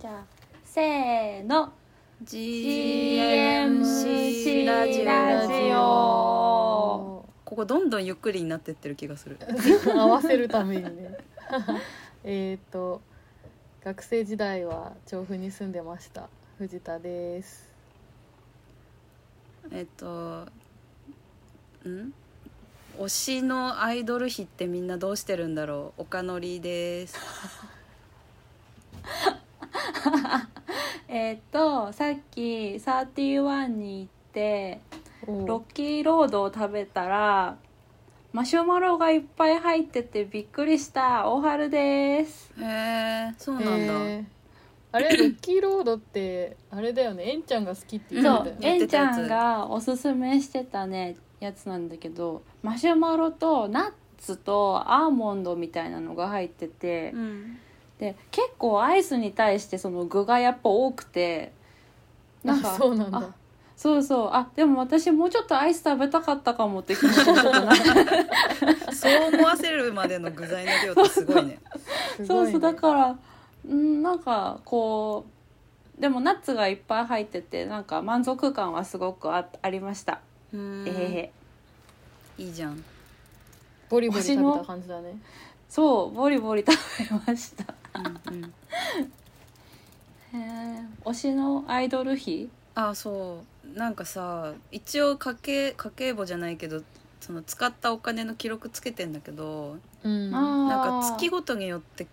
じゃあせーの。GMC ラジオ。ラジオ。ここどんどんゆっくりになってってる気がする。合わせるためにね。えっと学生時代は調布に住んでました。藤田です。えっとん？推しのアイドル比ってみんなどうしてるんだろう。岡のりです えっとさっき31に行ってロッキーロードを食べたらマシュマロがいっぱい入っててびっくりした。大春です。へえそうなんだ、えー。あれ ロッキーロードってあれだよね。えんちゃんが好きって言ってたよね。えんちゃんがおすすめしてたねやつなんだけどマシュマロとナッツとアーモンドみたいなのが入ってて、うんで結構アイスに対してその具がやっぱ多くてなんかあそうなんだ。あそうそう。あでも私もうちょっとアイス食べたかったかもって気持ちになったな。そう思わせるまでの具材の量ってすごいね。すごいね。そうそうだからうんなんかこうでもナッツがいっぱい入っててなんか満足感はすごくあありました、うーん。えへへいいじゃん。ボリボリ食べた感じだね。そうボリボリ食べましたうんうん。へえ推しのアイドル比？あそう。なんかさ一応家計家計簿じゃないけどその使ったお金の記録つけてんだけどうん。なんか月ごとによって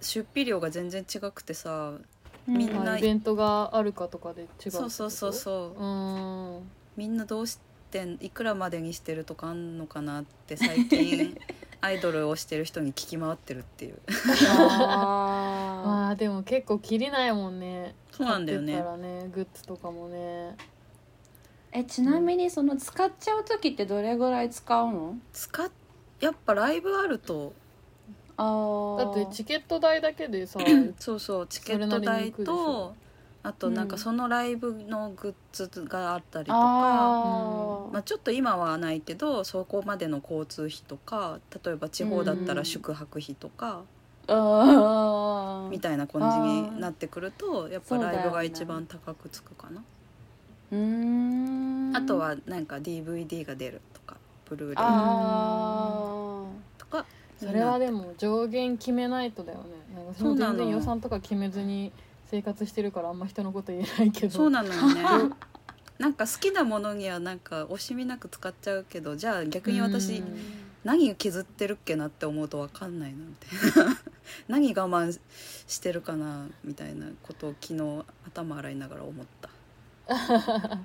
出費量が全然違くてさみんなあイベントがあるかとかで違うそうそうそうそう。うーん。みんなどうしてんいくらまでにしてるとかあんのかなって最近アイドルをしてる人に聞き回ってるっていう。あま あでも結構切りないもんね。そうなんだよね。買ってったらねグッズとかもね。ーえちなみにその使っちゃう時ってどれぐらい使うの？使っやっぱライブあると。あー。だってチケット代だけでさそうそうチケット代とあとなんかうん。そのライブのグッズがあったりとか、あー。まあ、ちょっと今はないけどそこまでの交通費とか例えば地方だったら宿泊費とか、あみたいな感じになってくるとやっぱライブが一番高くつくかな、うーん。あとはなんか DVD が出るとかブルーレイ。あとかそれはでも上限決めないとだよね。なんか全然予算とか決めずに生活してるからあんま人のこと言えないけど。そうなのよね。なんか好きなものにはなんか惜しみなく使っちゃうけどじゃあ逆に私、うん。何削ってるっけなって思うと分かんないなみたいな何我慢してるかなみたいなことを昨日頭洗いながら思った。ー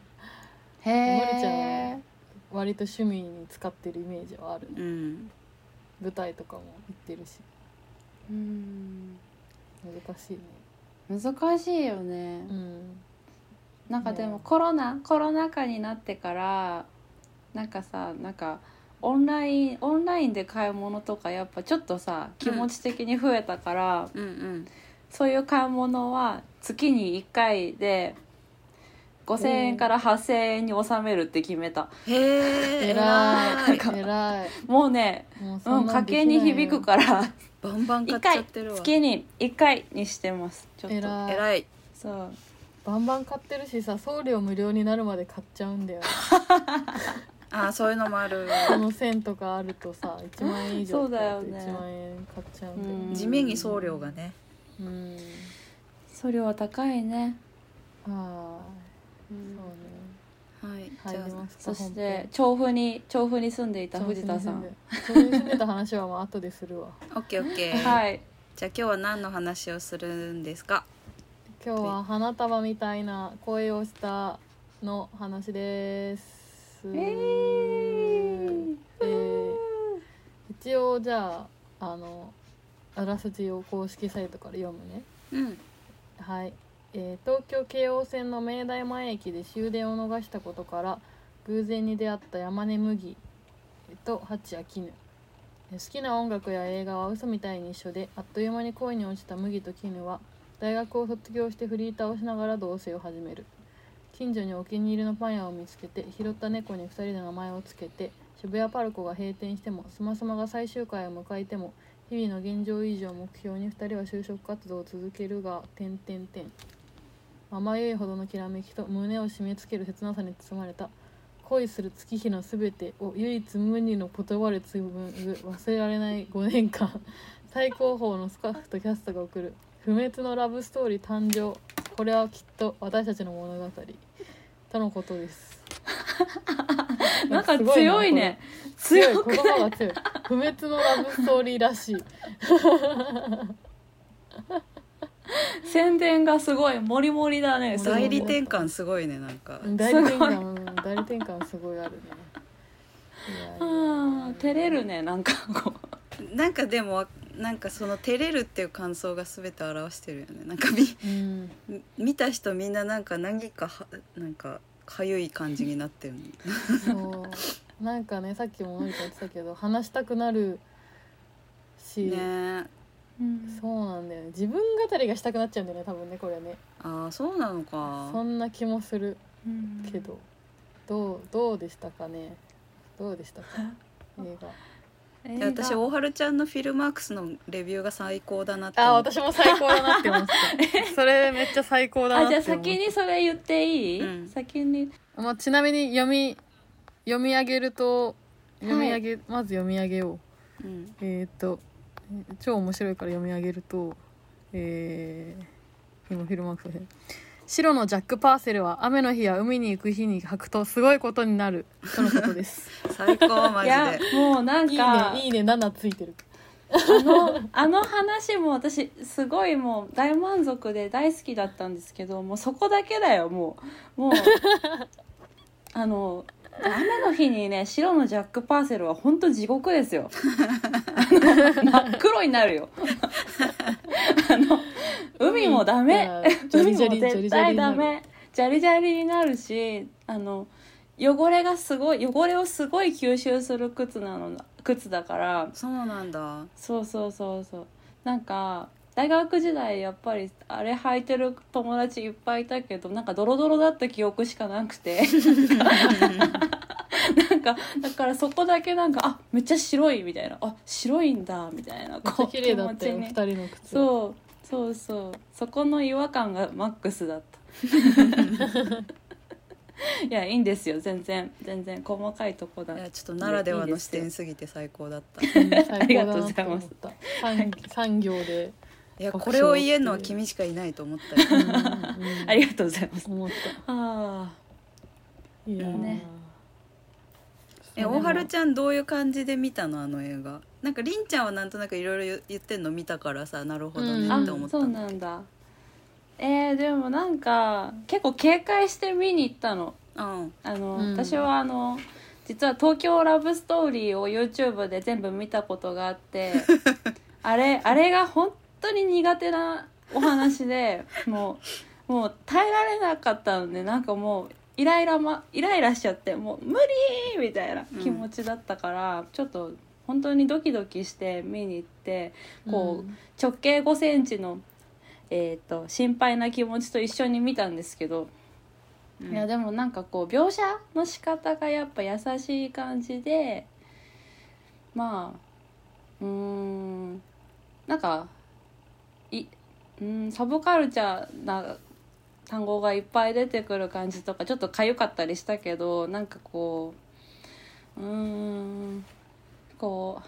へのりちゃん割と趣味に使ってるイメージはあるね。うん。舞台とかも行ってるし。うん。難しいね難しいよね。うんなんかでもねコロナコロナ禍になってからなんかさなんかオンラインオンラインで買い物とかやっぱちょっとさ気持ち的に増えたから、うん。うんそういう買い物は月に1回で5,000円から8,000円に収めるって決めた。へえ偉い。もうねもううん家計に響くかからバンバン買1っちゃ回ってるわ。月に1回にしてます。ちょっと。偉い。偉い。そう。バンバン買ってるしさ送料無料になるまで買っちゃうんだよ あーそういうのもある。この線とかあるとさ1万円以上そうだよね。1万円買っちゃうんだようん。ね地味に送料がね。うん。送料は高いね、ああうん。そうね入りますかそし本て調布に調布に住んでいた編藤田さん。調布に住んでた話はまあ後でするわ。オッケーオッケーはい。じゃあ今日は何の話をするんですか？今日は花束みたいな声をしたの話です。えー。えー一応じゃああのあらすじを公式サイトから読むね。うん。はい、えー東京京王線の明大前駅で終電を逃したことから偶然に出会った山根麦と八谷絹。え好きな音楽や映画は嘘みたいに一緒であっという間に恋に落ちた麦と絹は大学を卒業してフリーターをしながら同棲を始める。近所にお気に入りのパン屋を見つけて拾った猫に2人で名前をつけて渋谷パルコが閉店してもスマスマが最終回を迎えても日々の現状維持を目標に2人は就職活動を続けるが点点点甘ゆいほどのきらめきと胸を締め付ける切なさに包まれた。恋する月日のすべてを唯一無二の言葉で紡ぐ忘れられない5年間。最高峰のスタッフとキャストが送る。不滅のラブストーリー誕生。これはきっと私たちの物語。とのことです。なんか強いね。強い。言葉が強い。不滅のラブストーリーらしい 宣伝がすごいモリモリだね代理転換すごいねなんか。代理転換うん代理転換すごいあるね。あー照れるねなんかこなんかでもなんかその照れるっていう感想が全て表してるよね。なんかみうん。み見た人みんななんか何かはなんかかゆい感じになってるの。そう。なんかねさっきものりか言ってたけど話したくなるし、ねう、うん。そうなんだよね。自分語りがしたくなっちゃうんだよね多分ねこれね。ああそうなのそかんな気もするうん。けど、どうどうでしたかね。どうでしたか？映画。映画。いや私大春ちゃんのフィルマークスのレビューが最高だなってあ思った私も最高だなって思って。た それめっちゃ最高だなあって思ったじゃあ先にそれ言っていい、うん。先に。まあ、ちなみに読み読み上げると読み上げ、まず読み上げよう。うん。えーっと超面白いから読み上げるとえー、今フィルマークス白のジャック・パーセルは雨の日や海に行く日に履くとすごいことになる。とのことです。最高マジいやでもうなんいいかねいいね7ついてる。あのあの話も私すごいもう大満足で大好きだったんですけどもうそこだけだよもう。もうあの雨の日にね白のジャック・パーセルは本当地獄ですよ。真っ黒になるよ。あの海もダメ。海も絶対ダメ。ジャリジャリになるしあの汚れがすごい汚れをすごい吸収する靴なの靴だから。そうなんだ。そうそうそうそう。なんか大学時代やっぱりあれ履いてる友達いっぱいいたけどなんかドロドロだった記憶しかなくて。なんかだからそこだけなんかあめっちゃ白いみたいな。あ白いんだみたいなめっちゃ綺麗だったよ2気持ちに。人の靴そうそうそう。そこの違和感がマックスだった。いやいいんですよ全然。全然細かいとこだ。いやちょっとならではの視点すぎて最高だった。うん最高だなありがとうございます。産業で、いやこれを言えるのは君しかいないと思ったよ。うん。うん。ありがとうございます。思っあたいやー。ね。え大春ちゃんどういう感じで見たのあの映画？なんかりんちゃんはなんとなくいろいろ言ってんの見たからさなるほどねうん。あって思ったそうなんだ。えー、でもなんか結構警戒して見に行ったの。うん。あの、うん。私はあの実は「東京ラブストーリー」を YouTube で全部見たことがあって あれあれが本当に苦手なお話で もうもう耐えられなかったのでなんかもうイライラ、ま、イライラしちゃってもう無理みたいな気持ちだったから、ちょっと本当にドキドキして見に行ってこう、うん。直径5センチの、えー、と心配な気持ちと一緒に見たんですけど、うん。いやでもなんかこう描写の仕方がやっぱ優しい感じでまあうーんなんかいうんサブカルチャーな単語がいっぱい出てくる感じとかちょっとかゆかったりしたけどなんかこううーんこう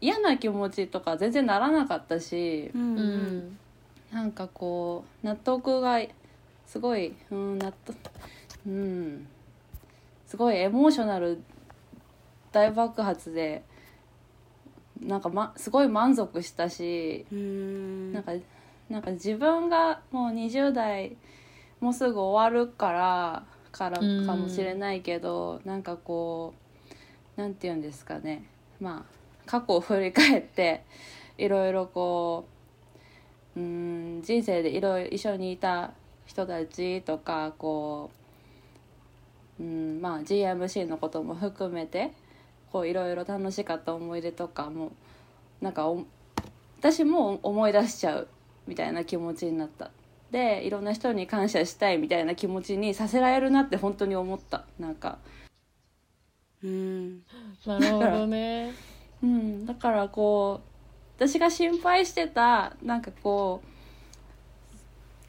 嫌な気持ちとか全然ならなかったしうんううんん。なんかこう納得がすごいうん納得うんすごいエモーショナル大爆発でなんか、ま、すごい満足したしうん。なんかなんか自分がもう20代もうすぐ終わるからからうん。かもしれないけど、なんかこうなんて言うんですかね。まあ過去を振り返っていろいろこううん人生でいろいろ一緒にいた人たちとかこう、うんまあ、GMC のことも含めてこういろいろ楽しかった思い出とかもなんかお私も思い出しちゃうみたいな気持ちになった。でいろんな人に感謝したいみたいな気持ちにさせられるなって本当に思った。なんか、うん。なるほどね。うん、だからこ私が心配してたなんかこう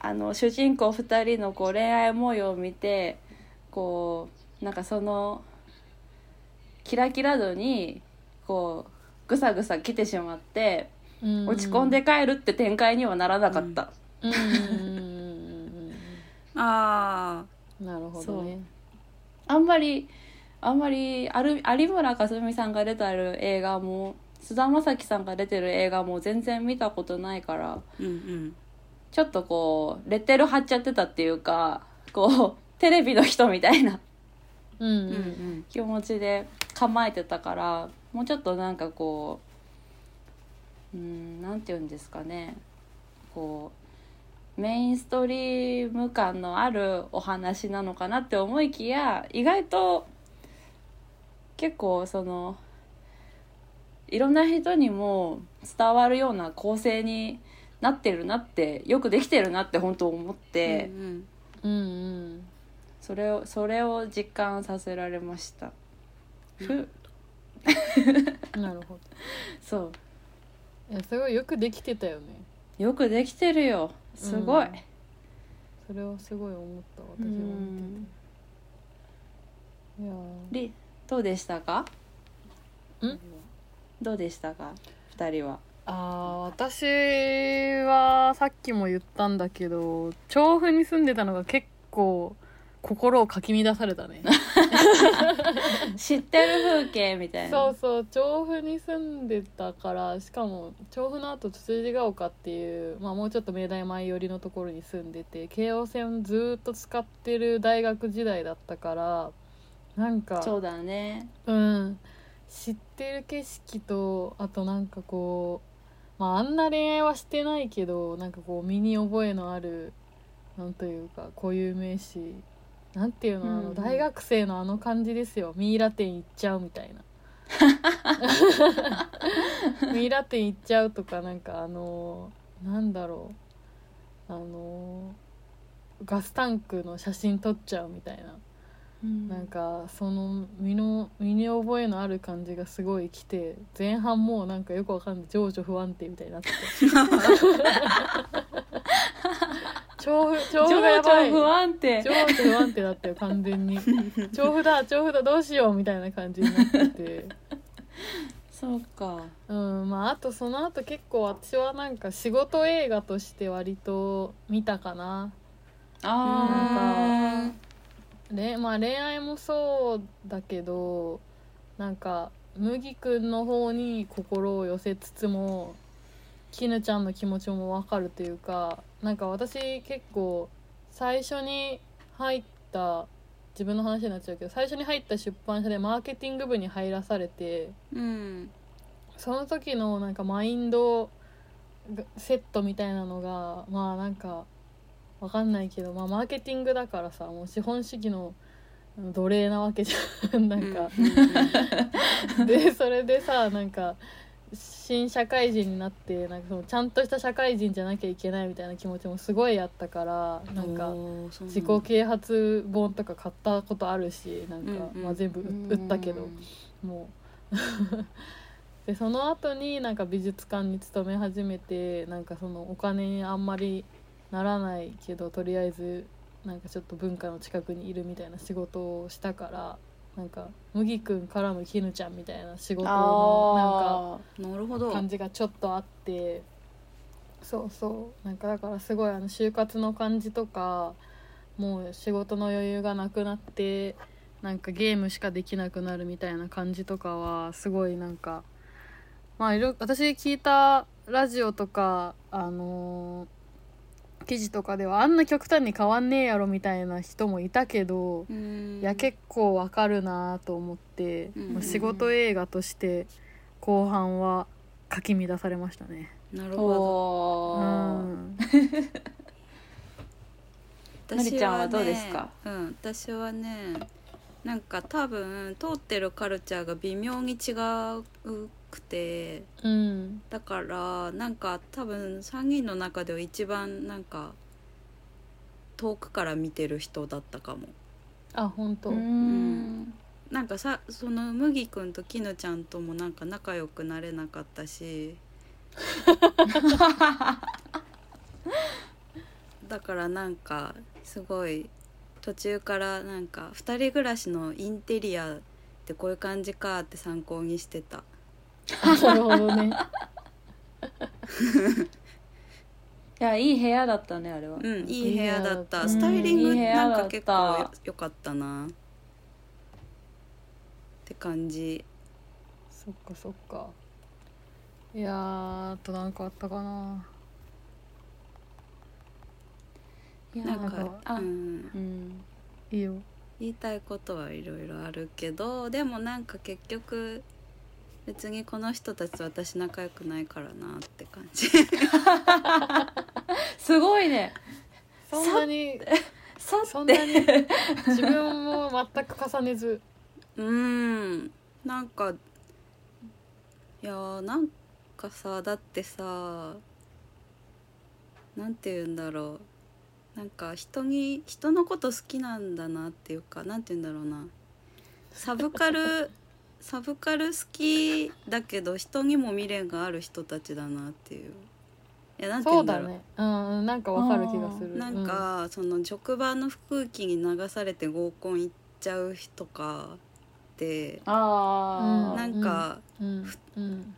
あの主人公2人のこう恋愛模様を見てこうなんかそのキラキラ度にこうぐさぐさ来てしまってうん。落ち込んで帰るって展開にはならなかった、あうん。なるほどね。あんまりあんまりある有村架純さんが出てる映画も菅田将暉さんが出てる映画も全然見たことないからあうんうん。ちょっとこうレッテル貼っちゃってたっていうかこうテレビの人みたいな気持ちで構えてたからもうちょっとなんかこううんなんて言うんですかね。こうメインストリーム感のあるお話なのかなって思いきや意外と結構そのいろんな人にも伝わるような構成になってるなってよくできてるなって本当思って。うん。うんうんそれをそれを実感させられました。ふ。なるほど。そう。いやすごいよくできてたよね。よくできてるよ。すごい、うん。それはすごい思った私はうん見てて。いや。りどうでしたか？ーん？どうでしたか？二人は。あー私はさっきも言ったんだけど調布に住んでたのが結構心をかき乱されたね。知ってる風景みたいな。そうそう調布に住んでたからしかも調布の後つつじが丘っていう、まあ、もうちょっと明大前寄りのところに住んでて京王線ずーっと使ってる大学時代だったからなんかそうだね。うん。知ってる景色とあとなんかこうまああんな恋愛はしてないけどなんかこう身に覚えのあるなんというか固有名詞なんていうの,、あうん。うんの大学生のあの感じですよ。ミイラ店行っちゃうみたいな。ミイラ店行っちゃうとかなんかあのなんだろう。あのガスタンクの写真撮っちゃうみたいな。なんかその身の身に覚えのある感じがすごい来て前半もうなんかよくわかんない。情緒不安定みたいになってて 調布 調情布がやばい。緒不安定。情緒不安定だったよ完全に。調布だ調布だどうしようみたいな感じになってて。そうか。うんまああとその後結構私はなんか仕事映画として割と見たかな。あれまあ恋愛もそうだけどなんか麦くんの方に心を寄せつつも絹ちゃんの気持ちも分かるというかなんか私結構最初に入った自分の話になっちゃうけど最初に入った出版社でマーケティング部に入らされてうんその時のなんかマインドセットみたいなのがまあなんかわかんないけど、まあ、マーケティングだからさもう資本主義の奴隷なわけじゃん。なんか、でそれでさなん。か新社会人になってなんかそのちゃんとした社会人じゃなきゃいけないみたいな気持ちもすごいあったからなんか自己啓発本とか買ったことあるしなんか、うん。うんまあ、全部売ったけど。もう。でその後になんか美術館に勤め始めてなんかそのお金にあんまりならないけどとりあえずなんかちょっと文化の近くにいるみたいな仕事をしたからなんか麦くんからの絹ちゃんみたいな仕事のなんかあなるほど。感じがちょっとあってそうそう。なんかだからすごいあの就活の感じとかもう仕事の余裕がなくなってなんかゲームしかできなくなるみたいな感じとかはすごいなんかまあいろ私聞いたラジオとかあのー記事とかではあんな極端に変わんねえやろみたいな人もいたけど、うん。いや結構わかるなと思って、うんもう仕事映画として後半はかき乱されましたね。ーなるほど。うん、のりちゃんはどうですか？うん私はねなんか多分通ってるカルチャーが微妙に違うくて。うん、だからなんか多分3人の中では一番なんか遠くから見てる人だったかも。あ本当、うーん。なんかさその麦くんと絹ちゃんともなんか仲良くなれなかったし。だからなんかすごい途中からなんか2人暮らしのインテリアってこういう感じかって参考にしてたなるほどね。いやいい部屋だったねあれは、うんいい部屋だっうたん。スタイリングなんか結構よ良かったな。って感じ。そっかそっか。いやーあとなんかあったかな。いやなんかなんかうん。うん。いいよ。言いたいことはいろいろあるけどでもなんか結局別にこの人たちと私仲良くないからなって感じ。すごいね。そんなにさそんなに自分も全く重ねず。うん。なんかいやーなんかさだってさなんて言うんだろう。なんか人に人のこと好きなんだなっていうかなんて言うんだろうな。サブカルサブカル好きだけど人にも未練がある人たちだなっていう。いやなんて言そううんだだろう。ね。うんうん。なんかわかる気がする。なんか、その職場の空気に流されて合コン行っちゃう人かって。ああ、なんか、うん。うん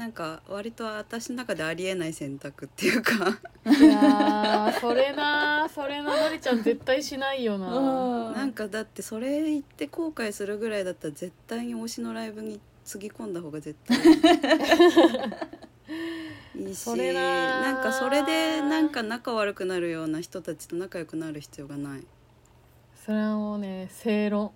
なんか割と私の中でありえない選択っていうか。いやーそれなそれなのりちゃん絶対しないよな。うん。なんかだってそれ言って後悔するぐらいだったら絶対に推しのライブにつぎ込んだ方が絶対いいし なんかそれでなんか仲悪くなるような人たちと仲良くなる必要がないそれはもうね正論。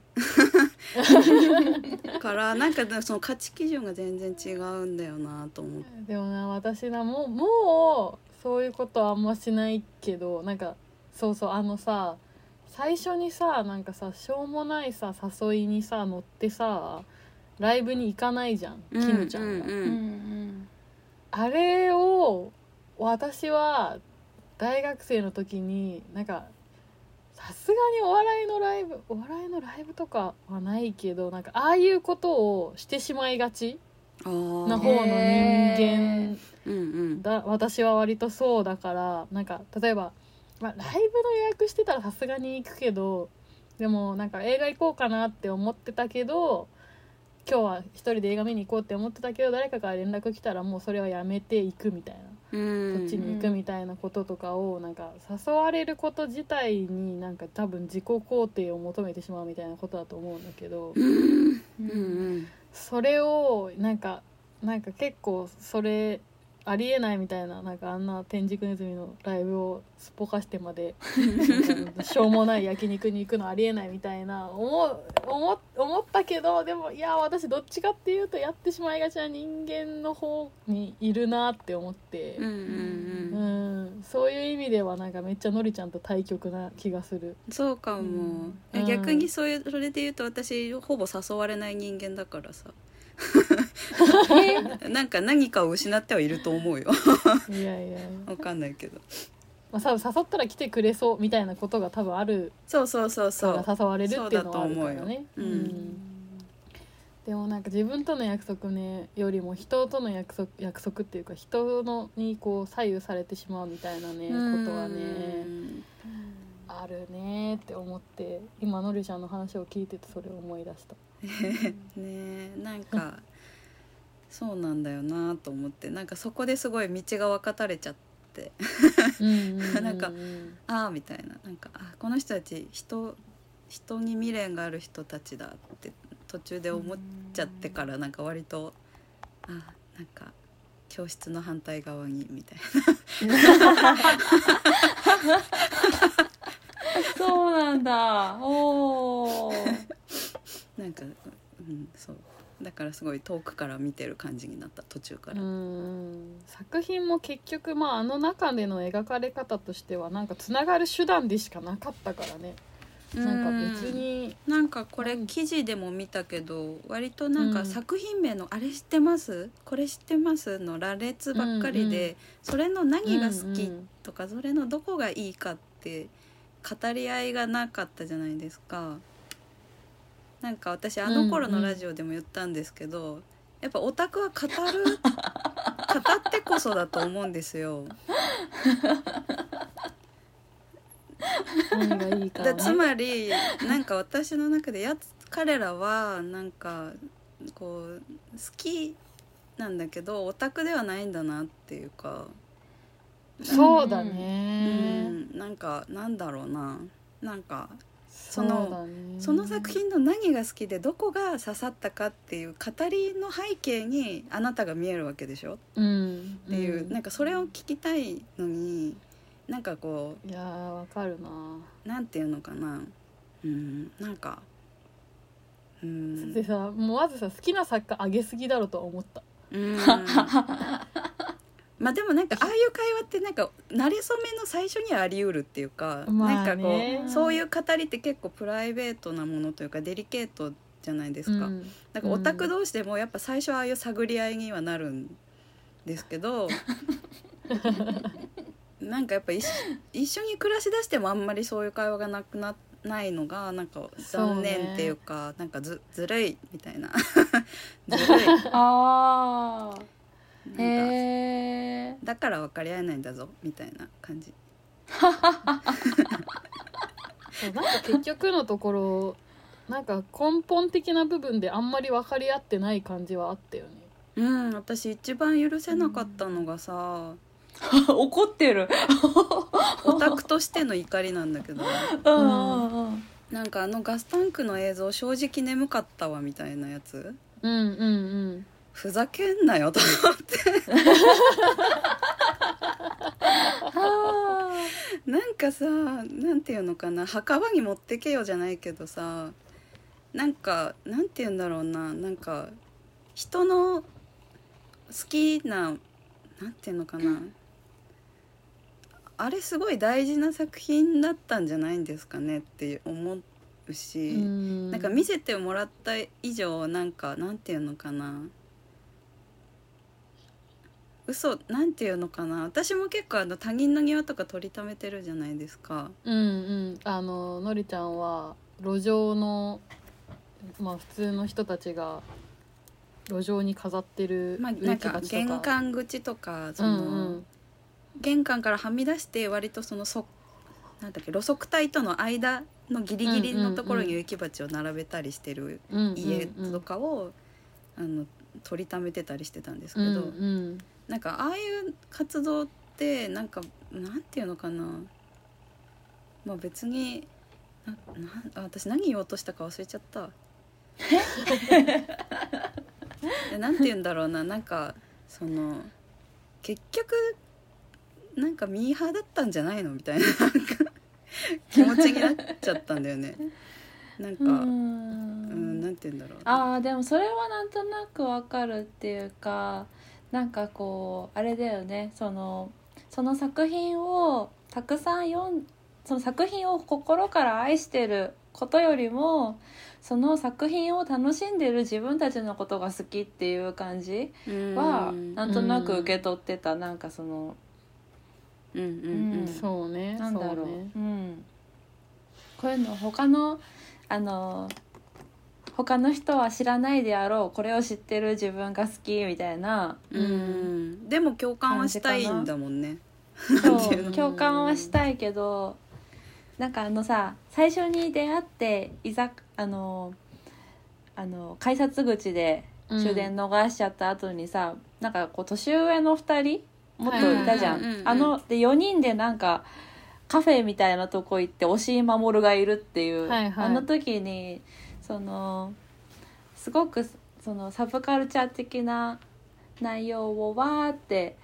だからなんかその価値基準が全然違うんだよなと思って。でもな私なもうもうそういうことはあんましないけどなんかそうそうあのさ最初にさなんかさしょうもないさ誘いにさ乗ってさライブに行かないじゃん、キムちゃんが、ううんん。あれを私は大学生の時になんかさすがにお笑いのライブお笑いのライブとかはないけどなんかああいうことをしてしまいがちな方の人間うんうん。だ私は割とそうだからなんか例えば、まあ、ライブの予約してたらさすがに行くけどでもなんか映画行こうかなって思ってたけど今日は一人で映画見に行こうって思ってたけど誰かから連絡来たらもうそれはやめていくみたいな。うんそっちに行くみたいなこととかをなんか誘われること自体になんか多分自己肯定を求めてしまうみたいなことだと思うんだけどうん。それをなんかなんか結構それありえないみたいななんかあんな天竺ネズミのライブをすっぽかしてまで しょうもない焼肉に行くのありえないみたいな思う思思ったけどでもいや私どっちかっていうとやってしまいがちな人間の方にいるなって思って。うんうんううん。ん、そういう意味ではなんかめっちゃのりちゃんと対極な気がする。そうかも、うん。え逆にそういうそれで言うと私ほぼ誘われない人間だからさ なんか何かを失ってはいると思うよ。いやいや、わかんないけど。まあ、多分誘ったら来てくれそうみたいなことが多分あるそうそうそうそう。誘われるっていうのはあるからそううよ。ねうん。でもなんか自分との約束ねよりも人との約束約束っていうか人のにこう左右されてしまうみたいなねことはねうん。あるねって思って今のりちゃんの話を聞いててそれを思い出した ねえなんかそうなんだよなと思ってなんかそこですごい道が分かたれちゃって。なんかああみたいな。なんかあこの人たち人人に未練がある人たちだって途中で思っちゃってからなんか割とあなんか教室の反対側にみたい そうなんだ。おー ななんかうんそう。だからすごい遠くから見てる感じになった途中から、うん作品も結局まああの中での描かれ方としてはなんかつながる手段でしかなかったからね。なんか別に。なんかこれうん記事でも見たけど割となんうん。か作品名の「あれ知ってます？これ知ってます?」の羅列ばっかりで、うんそれの何が好きうんうん。とかそれのどこがいいかって語り合いがなかったじゃないですか。なんか私あの頃のラジオでも言ったんですけど、やっぱオタクは語る 語ってこそだと思うんですよ。いいかだつねまりなんか私の中でやつ彼らはなんかこう好きなんだけどオタクではないんだなっていうか、そうだうねん、なんかなんだろうな。なんかそうだね。その作品の何が好きでどこが刺さったかっていう語りの背景にあなたが見えるわけでしょ？うん。っていう、ん。なんかそれを聞きたいのになんかこいやーわかるなうなんていうのかな？うんなんかうん。でさもうまずさ好きな作家上げすぎだろうとは思った。うんまあでもなんかああいう会話ってなんか慣れ初めの最初にはあり得るっていうか、まあなんかこねうそういう語りって結構プライベートなものというかデリケートじゃないですか。うん。なんかオタク同士でもやっぱ最初はああいう探り合いにはなるんですけど なんかやっぱ一緒一緒に暮らしだしてもあんまりそういう会話がなくなないのがなんか残念っていうかなんかずずるいみたいな。ずるい。あへえだから分かり合えないんだぞみたいな感じ。そうなんか結局のところなんか根本的な部分であんまり分かり合ってない感じはあったよね。うん私一番許せなかったのがさ、怒ってる。オタクとしての怒りなんだけど。うんうんうん。なんかあのガスタンクの映像正直眠かったわみたいなやつ。うんうんうんふざけんなよと思って。はなんかさなんていうのかな墓場に持ってけよじゃないけどさなんかなんて言うんだろうななんか人の好きななんていうのかな。あれすごい大事な作品だったんじゃないんですかねって思うし、うん。なんか見せてもらった以上なんかなんていうのかな嘘なんていうのかな。私も結構あの他人の庭とか取りためてるじゃないですか。うんうん。あののりちゃんは路上のまあ普通の人たちが路上に飾ってるまあ植なんか玄関口とかその、うんうん。玄関からはみ出して割とそのそなんだっけ路側帯との間のギリギリのところに植木鉢を並べたりしてる家とかを、あの取りためてたりしてたんですけど、うんうんなんかああいう活動ってなんかなんていうのかなまあ別にななあ私何言おうとしたか忘れちゃった。え？なんて言うんだろうななんかその結局なんかミーハーだったんじゃないのみたいな気持ちになっちゃったんだよね。なんか、ううん、んなんて言うんだろう。あーでもそれはなんとなくわかるっていうかなんかこうあれだよね。そのその作品をたくさん読んその作品を心から愛してることよりもその作品を楽しんでる自分たちのことが好きっていう感じはうん。なんとなく受け取ってた。なんかそのうんうんうん。そうねなんだろう。そうね。うん、こういうの他のあの他の人は知らないであろうこれを知ってる自分が好きみたいな、うん、でも共感はしたいんだもんね。そう共感はしたいけどなんかあのさ最初に出会っていざあのあの改札口で終電逃しちゃった後にさ、なんかこう年上の2人もっといたじゃん。あので4人でなんかカフェみたいなとこ行って押井守がいるっていう、はいはい。あの時にそのすごくそのサブカルチャー的な内容をわーって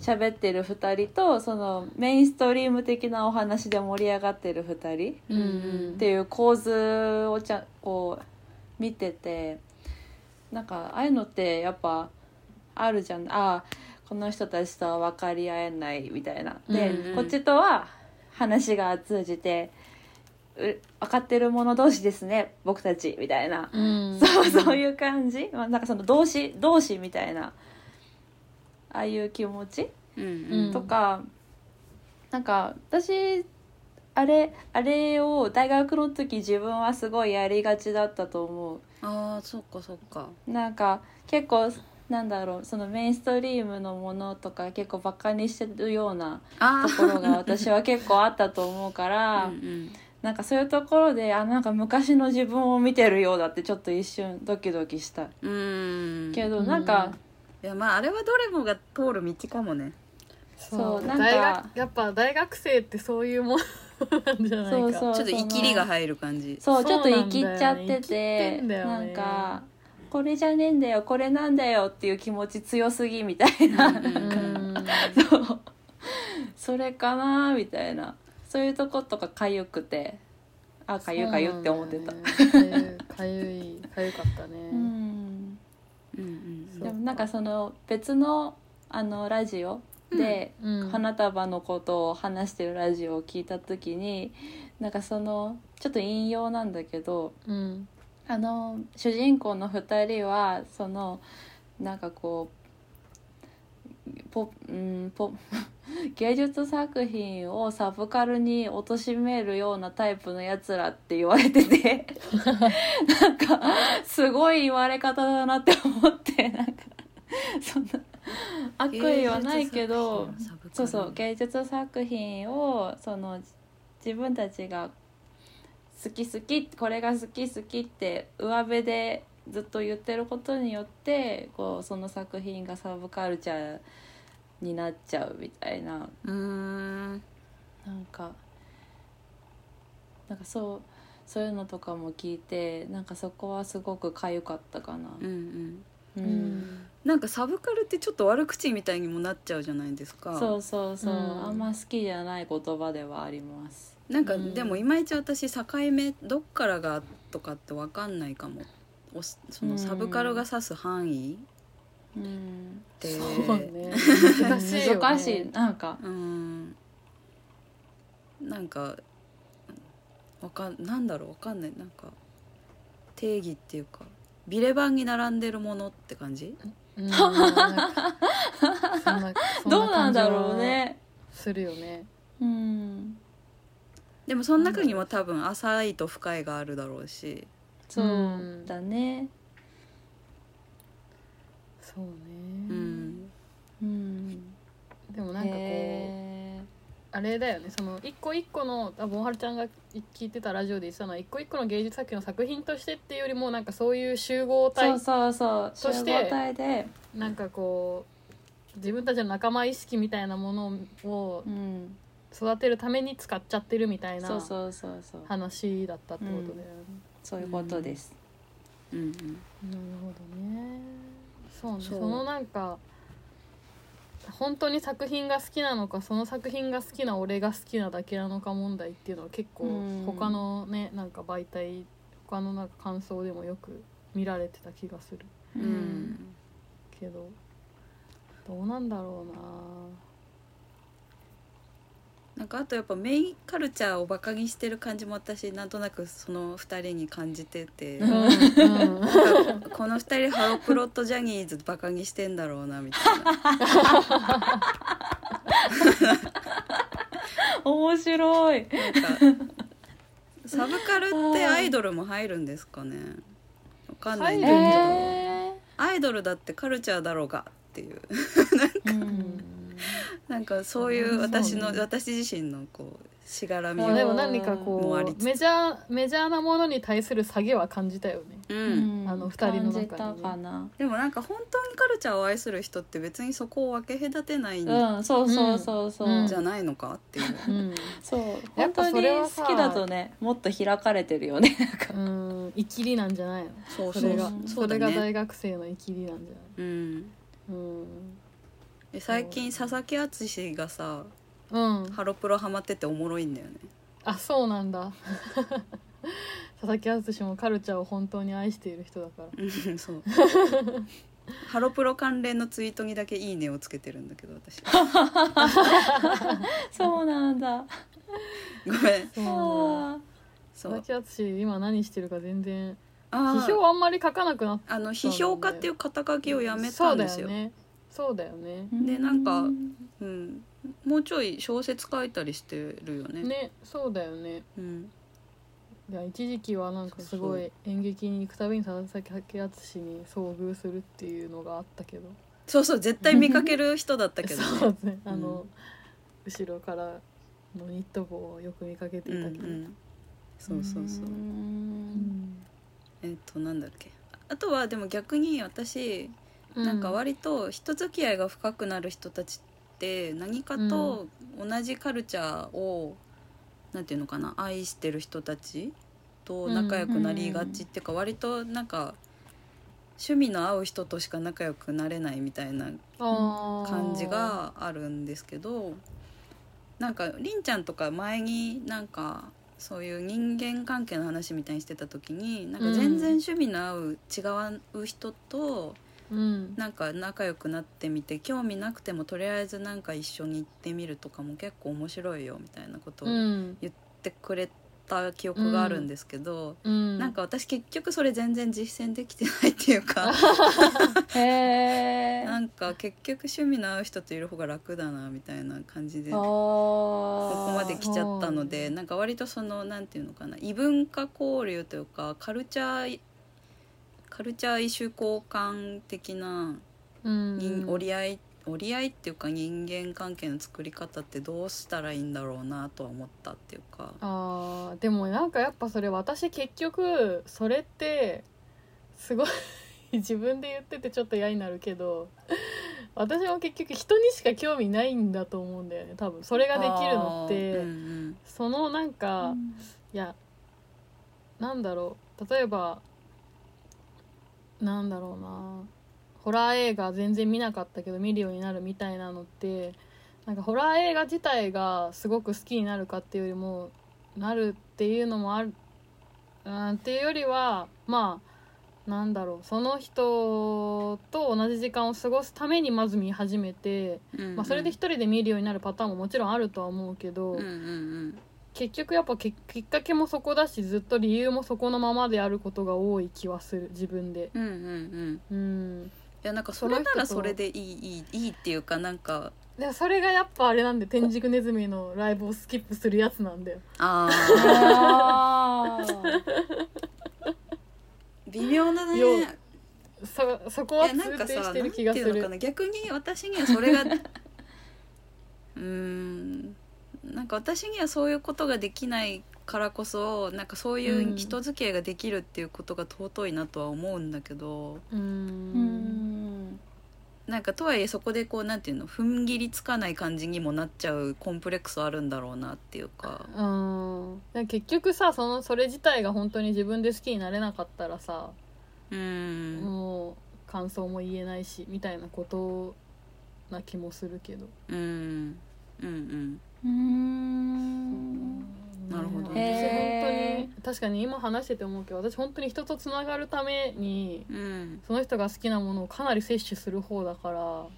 喋ってる2人とそのメインストリーム的なお話で盛り上がってる2人っていう構図をちゃこう見ててなんかああいうのってやっぱあるじゃん。ああこの人たちとは分かり合えないみたいな。で、こっちとは話が通じてう分かってる者同士ですね僕たちみたいな、うん。そうそういう感じ、まあ、なんかその同士同士みたいなああいう気持ちうんうん。とか、なんか私あれあれを大学の時自分はすごいやりがちだったと思ああそっかそっか。うなんか結構なんだろうそのメインストリームのものとか結構バカにしてるようなあところが私は結構あったと思うから、うんうんなんかそういうところであなんか昔の自分を見てるようだってちょっと一瞬ドキドキした。うん。けどなんか、いやまああれはどれもが通る道かもね。そう。なんかやっぱ大学生ってそういうものなんじゃないか。そうそうちょっと生きりが入る感じ。そうちょっとそうなんだよ。ね生きっちゃっててんだよなねんかこれじゃねえんだよこれなんだよっていう気持ち強すぎみたいな、そう。それかなみたいなそういうとことかかゆくてあかゆかゆって思ってた。かゆい。かゆかったね、うん。うんでもなんかその別のあのラジオで、うん。花束のことを話してるラジオを聞いた時になんかそのちょっと引用なんだけどうん。あの主人公の2人はそのなんかこうポ、うん、ポ 芸術作品をサブカルに貶めるようなタイプのやつらって言われててなんかすごい言われ方だなって思ってなんかそんな悪意はないけど。そうそう芸術作品をその自分たちが好き好きこれが好き好きって上辺でずっと言ってることによってこうその作品がサブカルチャーになっちゃうみたいな。うーん。なんかなんかそうそういうのとかも聞いてなんかそこはすごくかゆかったかな。うんうん。ううん。なんかサブカルってちょっと悪口みたいにもなっちゃうじゃないですか。そうそうそう、うん。あんま好きじゃない言葉ではあります。なんか、うん。でもいまいち私境目どっからがとかって分かんないかもおそのサブカルが指す範囲うん。ってそうね。難しいよね。難しい。なんか。うん。なんかわかんなんだろうわかんない。なんか定義っていうかビレバンに並んでるものって感じ？どうなんだろうね。するよね。うん。でもその中にも多分浅いと深いがあるだろうし。そううんだねそうね、うん。うん。でもなんかこうへあれだよね。その一個一個のあボンハルちゃんが聞いてたラジオで言ってたのは一個一個の芸術作品の作品としてっていうよりもなんかそういう集合ー体そうそうそう。そして集合体で。なんかこう自分たちの仲間意識みたいなものをうん。育てるために使っちゃってるみたいなそうそうそうそう。話だったってことだよね、そういうことです。うんうん。なるほどねそうね。そのなんか本当に作品が好きなのかその作品が好きな俺が好きなだけなのか問題っていうのは結構うん。他のねなんか媒体他のなんか感想でもよく見られてた気がする。ううんん。けどどうなんだろうななんかあとやっぱメインカルチャーをバカにしてる感じも私なんとなくその2人に感じてて、うんうん。なんかこの2人ハロプロとジャニーズバカにしてんだろうなみたいな。面白い。なんかサブカルってアイドルも入るんですかね。わかんないんだけど、アイドルだってカルチャーだろうがっていう。ーううんんなんかそういう私の、そうね。私自身のこうしがらみでも何かこもうメジャーメジャーなものに対する下げは感じたよね。うん。あの二人の中にね。感じたかな。でもなんか本当にカルチャーを愛する人って別にそこを分け隔てないんうんそうそうそうそう、うん。じゃないのかっていう、うん。そう。やっぱ本当に好きだとねもっと開かれてるよね。なんか。うん。生きりなんじゃないの？そうそれが。そうそれがね大学生の生きりなんじうん。ゃないで最近佐々木敦がさうん。うんハロプロハマってておもろいんだよね。あそうなんだ。佐々木敦もカルチャーを本当に愛している人だから。うんそう。ハロプロ関連のツイートにだけ「いいね」をつけてるんだけど私。そうなんだ。ごめん。そう佐々木敦今何してるか全然あ批評あんまり書かなくなっあの批評家っていう肩書きをやめそうたんですよ。だよねそうだよね。ーでなんかうん、もうちょい小説書いたりしてるよね。ねそうだよね。うん、いや一時期はなんかすごい演劇に行くたびに佐々木敦に遭遇するっていうのがあったけど。そうそう絶対見かける人だったけど そうね。ですねあの、後ろからのニット帽をよく見かけていたけど、うんうん。そうそうそう。うん。えっとなんだっけ。あとはでも逆に私なんか割と人付き合いが深くなる人たちって何かと同じカルチャーを、なんていうのかな愛してる人たちと仲良くなりがちっていうか、割となんか趣味の合う人としか仲良くなれないみたいな感じがあるんですけどなんかりんちゃんとか前になんかそういう人間関係の話みたいにしてた時になんか全然趣味の合う、違う人とうん。なんか仲良くなってみて興味なくてもとりあえずなんか一緒に行ってみるとかも結構面白いよみたいなことをう言んってくれた記憶があるんですけど、うん。なんか私結局それ全然実践できてないっていうか なんか結局趣味の合う人といる方が楽だなみたいな感じであこここまで来ちゃったのでなんか割とそのなんていうのかな異文化交流というかカルチャーカルチャー異種交換的なうん。人折り合い折り合いっていうか人間関係の作り方ってどうしたらいいんだろうなとは思ったっていうか。あーでもなんかやっぱそれ私結局それってすごい 自分で言っててちょっと嫌になるけど私も結局人にしか興味ないんだと思うんだよね多分。それができるのって、あーうんそのなんか、いやなんだろう。例えばなんだろうな。ホラー映画全然見なかったけど見るようになるみたいなのってなんかホラー映画自体がすごく好きになるかっていうよりもなるっていうのもあるうんっていうよりはまあなんだろう。その人と同じ時間を過ごすためにまず見始めて、うんうん。まあ、それで一人で見るようになるパターンももちろんあるとは思うけど、うんうんうん結局やっぱききっかけもそこだしずっと理由もそこのままであることが多い気はする。自分で。うんうんうん。うん。いやなんかそれならそれでいいいいいいっていうかなんか。でそれがやっぱあれなんで天竺ネズミのライブをスキップするやつなんだよ。ああ微妙だね。よそそこは通いやなんか底してる気がする逆に私にはそれが うーんなんか私にはそういうことができないからこそなんかそういう人付き合いができるっていうことが尊いなとは思うんだけど、ううん。んなんかとはいえそこでこうなんていうの踏ん切りつかない感じにもなっちゃうコンプレックスあるんだろうなっていうか。うん。で結局さそのそれ自体が本当に自分で好きになれなかったらさ、うん。もう感想も言えないしみたいなことな気もするけど。うんうん。うんうんなるほど。私へー。本当に確かに今話してて思うけど私本当に人とつながるためにうん。その人が好きなものをかなり摂取する方だからあ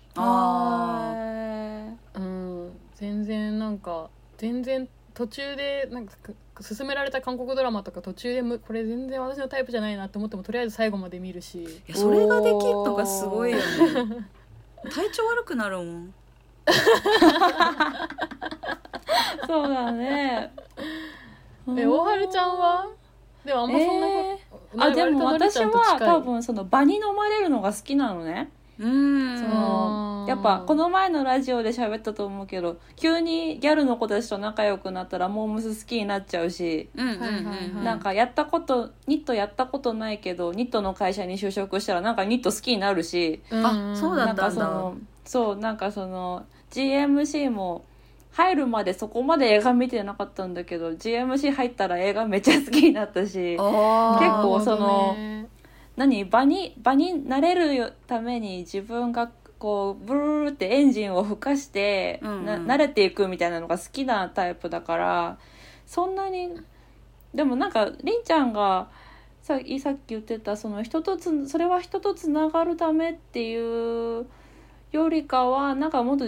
あうん。全然なんか全然途中でなんか勧められた韓国ドラマとか途中でむこれ全然私のタイプじゃないなって思ってもとりあえず最後まで見るし。いやそれができるのがすごいよね。体調悪くなるもん そうだね。え大春ちゃんは？でもあんまそんなえこあでも私は多分その場に飲まれるのが好きなのね。うん。そのやっぱこの前のラジオで喋ったと思うけど急にギャルの子たちと仲良くなったらモームス好きになっちゃうし、うんなんかやったことニットやったことないけどニットの会社に就職したらなんかニット好きになるしあそうだったんだ。そのそうなんかその GMC も入るまでそこまで映画見てなかったんだけど GMC 入ったら映画めっちゃ好きになったしあ結ー構そのね。何？場に場になれるために自分がこうブルーってエンジンを吹かして、うんうん。な慣れていくみたいなのが好きなタイプだからそんなにでもなんかりんちゃんがささっき言ってたその人とつそれは人とつながるためっていうよりかはなんかもっと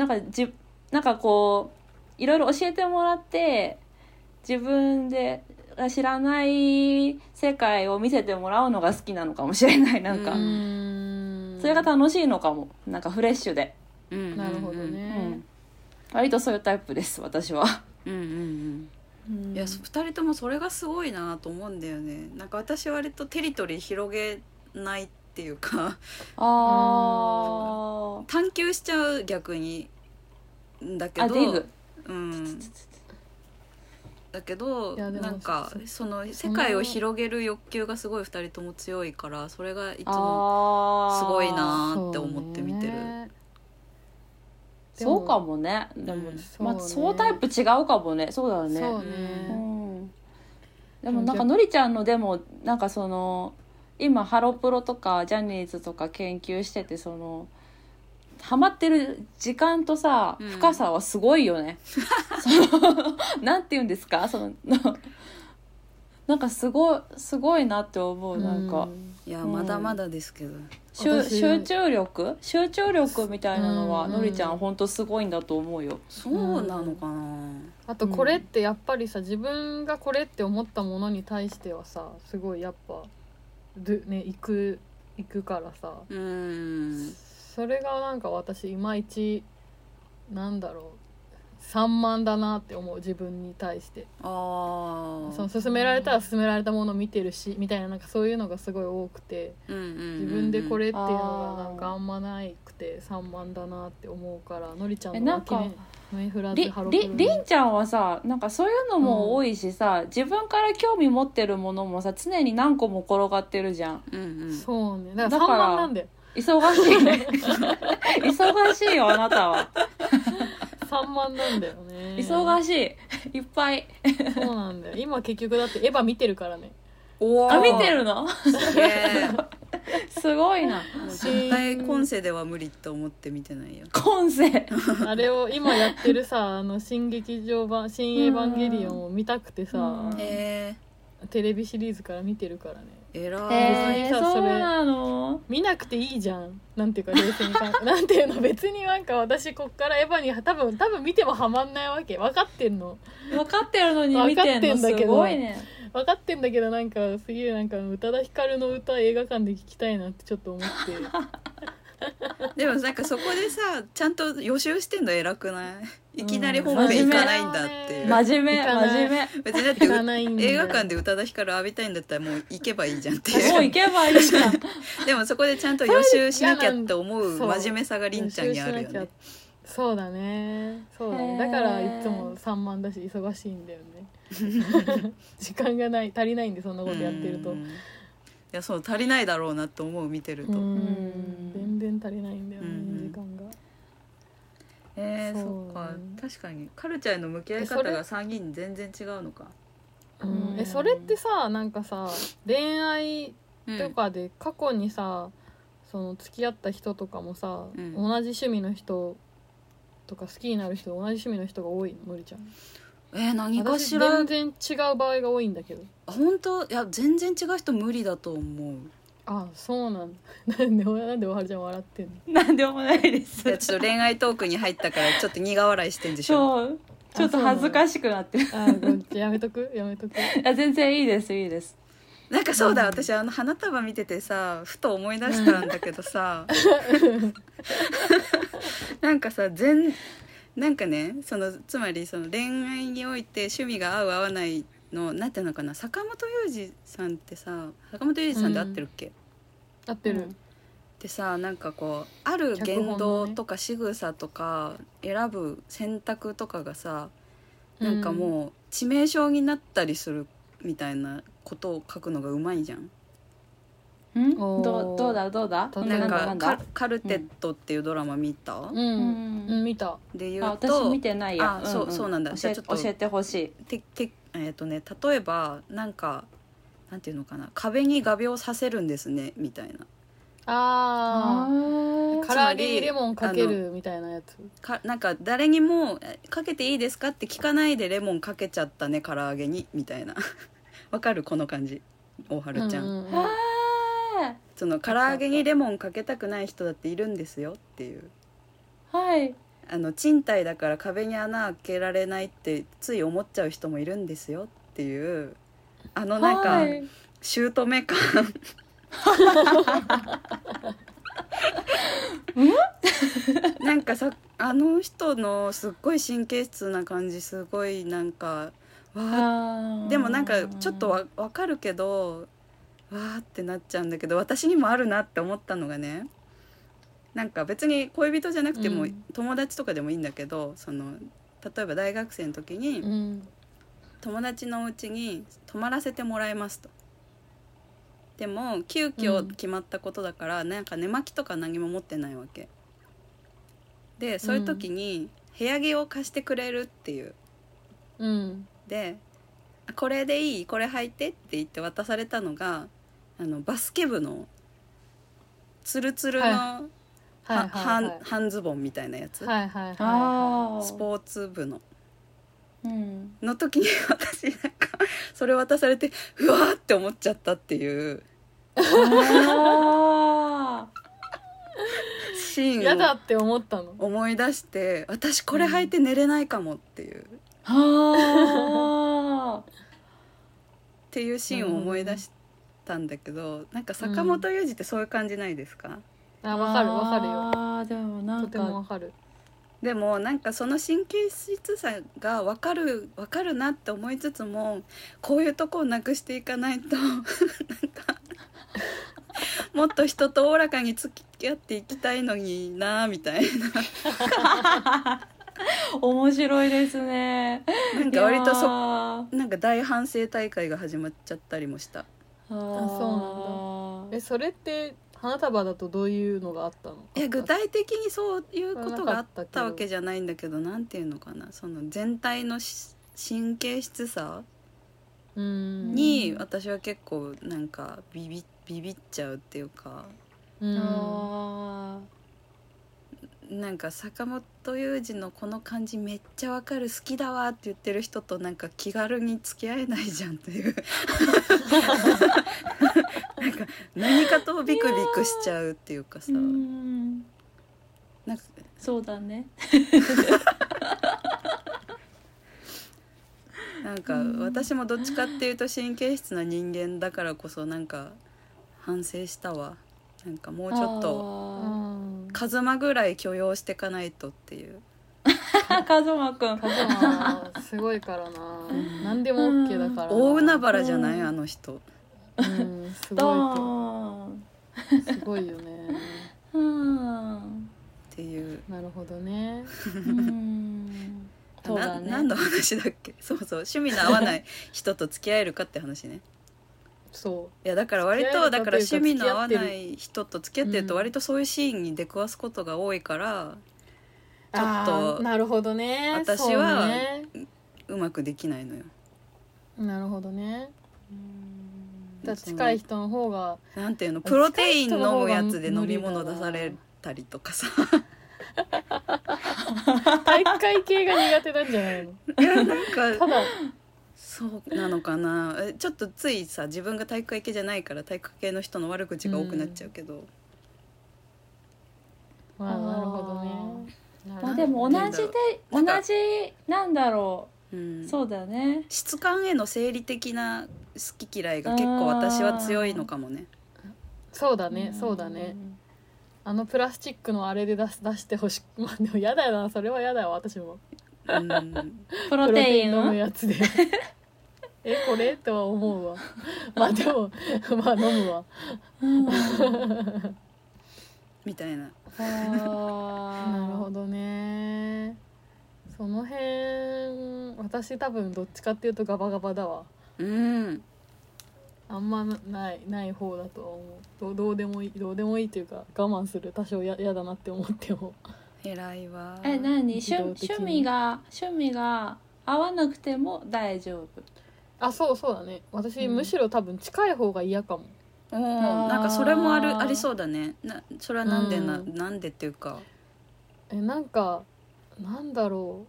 なんかじなんかこういろいろ教えてもらって自分で知らない世界を見せてもらうのが好きなのかもしれないなんか、それが楽しいのかも。なんかフレッシュで、うん。なるほどうねん、割とそういうタイプです私は。うんうんうん。うん。いや2人ともそれがすごいなと思うんだよね。なんか私割とテリトリー広げないっていうか。あ探求しちゃう逆に。んだけど。うん。だけどなんかそその世界を広げる欲求がすごい2人とも強いからそれがいつもすごいなーって思って見てる。そうかもね。でも、うん。まあそうタイプ違うかもね。そうだよね。そううねん。でもなんかのりちゃんのでもなんかその今ハロプロとかジャニーズとか研究しててそのハマってる時間とさうん。深さはすごいよね、そのなんて言うんですか？そのなんかすごいすごいなって思うなんか、いやうんまだまだですけど。集私集中力？集中力みたいなのは、うん。のりちゃん本当すごいんだと思うよ。そうなのかな。あとこれってやっぱりさ自分がこれって思ったものに対してはさすごいやっぱるね行く行くからさ。うん。それがなんか私いまいちなんだろう散漫だなって思う自分に対して。ああその勧められたら勧められたものを見てるしみたいななんかそういうのがすごい多くて。自自分でこれっていうのがなんかあんまないくて散漫だなって思うからのりちゃんのえなんか脇目振らずりんちゃんはさなんかそういうのも多いしさ、自分から興味持ってるものもさ常に何個も転がってるじゃん。うんうん。そうね。だから忙しいね。忙しいよあなたは。散漫なんだよね。忙しい。いっぱい。そうなんだよ。今結局だってエヴァ見てるからねおー。あ見てるの？すげえすごいな。もう絶対今世では無理と思って見てないよ。今世。あれを今やってるさあの新劇場版「新エヴァンゲリオン」を見たくてさうん。へテレビシリーズから見てるからね。え偉い、えー、そそれなの？見なくていいじゃん。なんていうか冷静に考え なんていうの？別になんか私こっからエヴァに多分多分見てもハマんないわけ。分かってんの。分かってるのに見てん分かってのすんだけど。ごいね分かってんだけどなんかすげえなんか宇多田ヒカルの歌映画館で聴きたいなってちょっと思って。でもなんかそこでさちゃんと予習してんの偉くない？いきなり本編行かないんだっていう、真面目。行かない。真面目。別にだって映画館で宇多田ヒカル浴びたいんだったらもう行けばいいじゃんっていう。もう行けばいいじゃん。でもそこでちゃんと予習しなきゃって思う真面目さがりんちゃんにあるよね。そうだねそうだねだからいつも散漫だし忙しいんだよね 時間がない足りないんでそんなことやってると。うん。いやそう足りないだろうなと思う見てると、うん。ん。全然足りないんだよねうん時間が。えー、そっか。確かに。カルチャーへの向き合いえそれ？方が3人全然違うのか、うん。えそれってさなんかさ恋愛うんとかで過去にさその付き合った人とかもさ、うん。同じ趣味の人とか好きになる人同じ趣味の人が多いの？のりちゃんえー、何か私しら？全然違う場合が多いんだけど。本当？いや全然違う人無理だと思う。あそうなんだ。なんでなんでおはるちゃん笑ってんの？なんでもないです。いやちょっと恋愛トークに入ったからちょっと苦笑いしてんでしょ。そう。ちょっと恥ずかしくなってる。あやめとく？やめとく？いや全然いいですいいです。なんかそうだ、うん。私あの花束見ててさふと思い出したんだけどさ、なんかさ全なんかねそのつまりその恋愛において趣味が合う合わないのなんていうのかな坂本雄二さんってさ坂本雄二さんで合ってるっけ、合ってる、でさなんかこうある言動とか仕草とか選ぶ選択とかがさなんかもう致命傷になったりするみたいなことを書くのがうまいじゃん。ん？どうどうだ？どうだ？なんかなんだ？カカルテットっていうドラマ見た、うん、うん。うん、見た。で言あ私うと見てないや。あそうそうなんだ。じ教えゃあちょっと教えてほしい。ててえっ、とね例えばなんかなんていうのかな？壁に画鋲させるんですねみたいな。あー。ー。唐揚レモンかけるみたいなやつ。かなんか誰にもえ「かけていいですか?」って聞かないでレモンかけちゃったね唐揚げにみたいな。わかる？この感じ。大春ちゃん,、うんうんうん。あその唐揚げにレモンかけたくない人だっているんですよっていう。ーはい。あの賃貸だから壁に穴開けられないってつい思っちゃう人もいるんですよっていう。あのなんかはい。姑感 なんかさあの人のすっごい神経質な感じすごいなんかわでもなんかちょっとわ分かるけどわーってなっちゃうんだけど私にもあるなって思ったのがねなんか別に恋人じゃなくても、うん友達とかでもいいんだけどその例えば大学生の時に、うん友達のお家に泊まらせてもらいますと。でも急遽決まったことだから、なんか寝巻きとか何も持ってないわけ。でそういう時に部屋着を貸してくれるっていう。うんで「あこれでいいこれ履いて」って言って渡されたのがあのバスケ部のツルツルの、は半半ズボンみたいなやつ、はいはいはスポーツ部の。うん。の時に私なんかそれ渡されてうわーって思っちゃったっていう。あシい嫌だーンをって思ったの。思い出して私これ履いて寝れないかもっていう、っー。はていうシーンを思い出したんだけどなんか坂本雄二ってそういう感じないですか、あわかるわかるよ。あーでもなんとてもわかかる。でもなんかその神経質さが分かる分かるなって思いつつもこういうとこをなくしていかないと なんかもっと人とおおらかに付き合っていきたいのになみたい面白いですね。ななんか割とそあなんか大反省大会が始まっちゃったりもしたそうそうえそれって花束だとどういうのがあったの？いや具体的にそういうことがあったわけじゃないんだけどなんていうのかな。その全体のし神経質さうん。に私は結構なんかビビビビっちゃうっていうか。うん。あなんか坂本雄二のこの感じめっちゃわかる好きだわって言ってる人となんか気軽に付き合えないじゃんっていう。なんか何かとビクビクしちゃうっていうかさ。ーうん。なんかそうだね。なんか私もどっちかっていうと神経質な人間だからこそなんか反省したわなんかもうちょっとうん。カズマぐらい許容していかないとっていう。カズマくん。カズマすごいからな。何でも OK だからな。大海原じゃない？うんあの人。うんすドごいと。すごいよね。うん。っていう。なるほどね。うん。そうだね。な何の話だっけ？そうそう。趣味の合わない人と付き合えるかって話ねそいやだから割とだから趣味の合わない人と付き合ってるとうん。割とそういうシーンに出くわすことが多いからうちょっとなるほどね。私はそうまくできないのよ。なるほどね。近い人の方がなんていうのプロテイン飲むやつで飲み物出されたりとかさ。体育会系が苦手なんじゃないの？いやなんかただそうなのかな。えちょっとついさ自分が体育会系じゃないから体育系の人の悪口が多くなっちゃうけど、まあなるほどね。まあでも同じで同じなんだろう。ん。うそうだね。質感への生理的な好き嫌いが結構私は強いのかもね。そうだねそうだね。あのプラスチックのあれで出す出してほし まあでも嫌だよな。それは嫌だよ私もうん。プロテイン飲むやつで。えこれ？とは思うわ。まあでもまあ飲むわ。うん。みたいな。なるほどね。その辺私多分どっちかっていうとガバガバだわ。うん。あんまないない方だとは思う。どうどうでもいいどうでもいいというか我慢する。多少や嫌だなって思っても偉いわ。え何？趣趣味が趣味が合わなくても大丈夫。あそうそうだね。私、うん。むしろ多分近い方が嫌かも。おー。なんかそれもあるありそうだね。なそれはなんでな、うん。なんでっていうか。えなんかなんだろ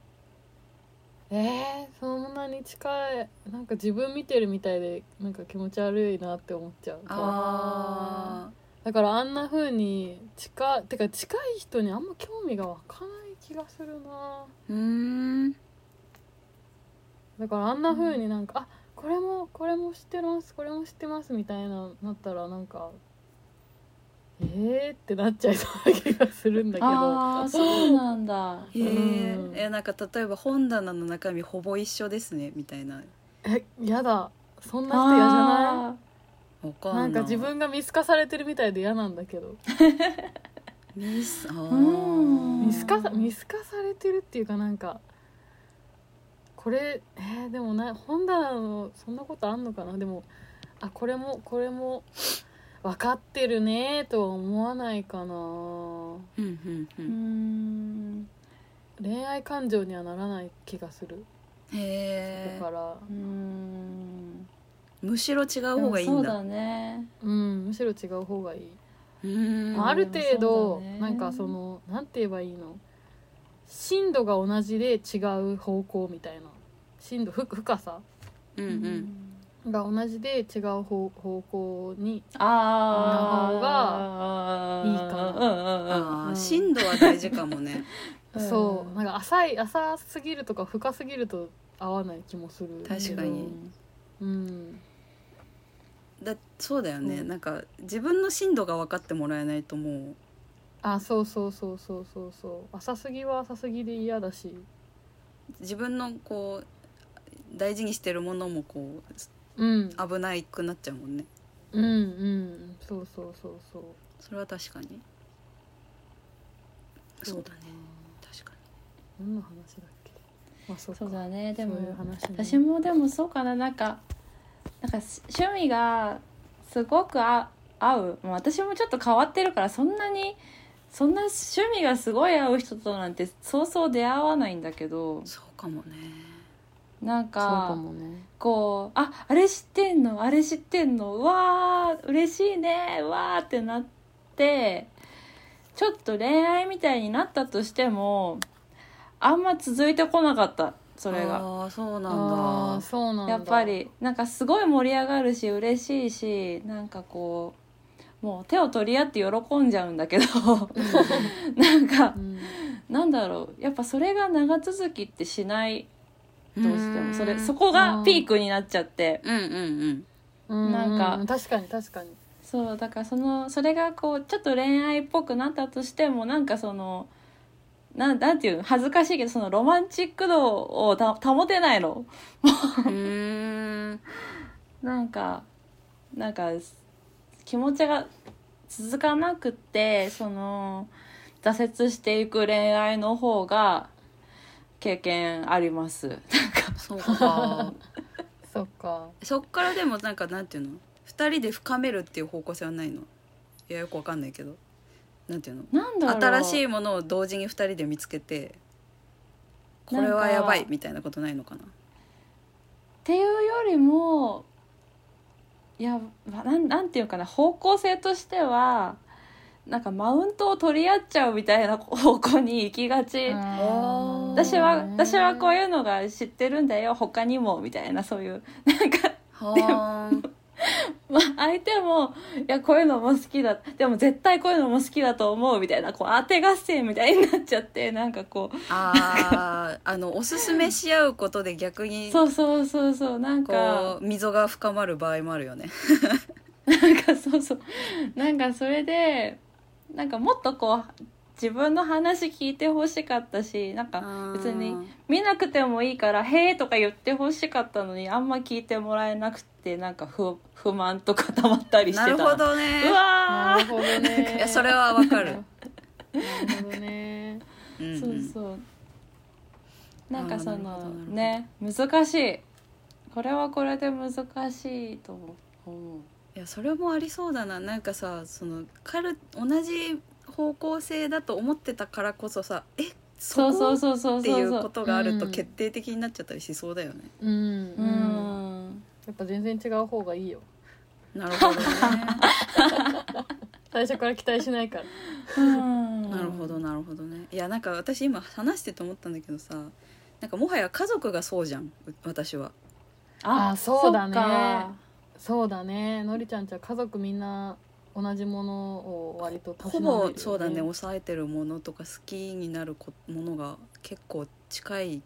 う。えー、そんなに近い。なんか自分見てるみたいでなんか気持ち悪いなって思っちゃう。あだからあんな風に近いてか近い人にあんま興味が湧かない気がするな。ーうーん。だからあんな風になんか、あこれもこれも知ってますこれも知ってますみたいななったらなんかえーってなっちゃいそうな気がするんだけど。ああそうなんだ。へえうんえなんか例えば本棚の中身ほぼ一緒ですねみたいな。えやだ。そんな人嫌じゃなわいかんなんか自分が見透かされてるみたいで嫌なんだけど。ミスあうん。ー見透かさ見透かされてるっていうかなんかこれえーでもな本棚のそんなことあんのかな？でもあこれもこれも分かってるねとは思わないかな。うんうんううん。ん恋愛感情にはならない気がする。へえだから。うんむしろ違う方がいいだ。そうんだね。うんむしろ違う方がいい、うん。まあ、ある程度、ね。なんかそのなんて言えばいいの？深度が同じで違う方向みたいな。深度ふ深さうんうん。が同じで違う方方向にああの方がいいかな。うん。深度は大事かもね。う んそう。なんか浅い浅すぎるとか深すぎると合わない気もする。確かに。うんだそうだよね。そうなんか自分の深度が分かってもらえないともう。あそうそうそうそうそう。そう浅すぎは浅すぎで嫌だし。自分のこう大事にしてるものもこうん。う危ないくなっちゃうもんね。うんうん。そうそうそうそう。それは確かに。そうだね。確か何の話だっけ？まあそうか。そうだね。でも話ね。私もでもそうかな。なんかなんかし趣味がすごくあ合う。もう私もちょっと変わってるからそんなにそんな趣味がすごい合う人となんてそうそう出会わないんだけど。にそうかもね。なんそうかね。こうああれ知ってんの？あれ知ってんの？うわー嬉しいね。うわーってなってちょっと恋愛みたいになったとしてもあんま続いてこなかったそれが。ああそうあなんだ。あそうなんだ。やっぱりなんかすごい盛り上がるし嬉しいしなんかこうもう手を取り合って喜んじゃうんだけど なんかうん。なんだろうやっぱそれが長続きってしないどうしても。それそここがピークになっちゃって。うんうんうん。なんかう確かに確かに。そうだからそのそれがこうちょっと恋愛っぽくなったとしてもなんかそのなんなんていうの？恥ずかしいけどそのロマンチック度をた保てないの。うん。なんかなんか気持ちが続かなくってその挫折していく恋愛の方が経験あります。なんか。そうか。そっか。そっからでもなんかなんていうの？二人で深めるっていう方向性はないの？いやよくわかんないけどなんていうの？なんだろう。新しいものを同時に二人で見つけてこれはやばいみたいなことないのかな？っていうよりもいやなんなんていうかな方向性としてはなんかマウントを取り合っちゃうみたいな方向に行きがち、ー私は私はこういうのが知ってるんだよ他にもみたいなそういう。なんかはーん まあ、相手もいやこういうのも好きだでも絶対こういうのも好きだと思うみたいなこう当て合戦みたいになっちゃってなんかこう。あーあのおすすめし合うことで逆にそうそうそうそうなんか。こう溝が深まる場合もあるよね。なんかそうそう。なんかそれでなんかもっとこう自分の話聞いてほしかったしなんか別に見なくてもいいから「へえ」とか言ってほしかったのにあんま聞いてもらえなくてなんか不不満とか溜まったりしてたなるほどうねわー。なるほどね。いやそれはわかる。なるほどね。そうそう。なんかそのね難しい。これはこれで難しいと思う。いやそれもありそうだな。なんかさその彼同じ方向性だと思ってたからこそさえそそうこそうそうそうっていうことがあるとうん決定的になっちゃったりしそうだよね、うんううん。んやっぱ全然違う方がいいよ。なるほどね。最初から期待しないから。うん。なるほどなるほどね。いやなんか私今話してて思ったんだけどさなんかもはや家族がそうじゃんう私は。あそうだね。そうだね。のりちゃんちは家族みんな同じものを割とたしほなんでるよ、ね、ぼそうだね抑えてるものとか好きになるこものが結構近いっ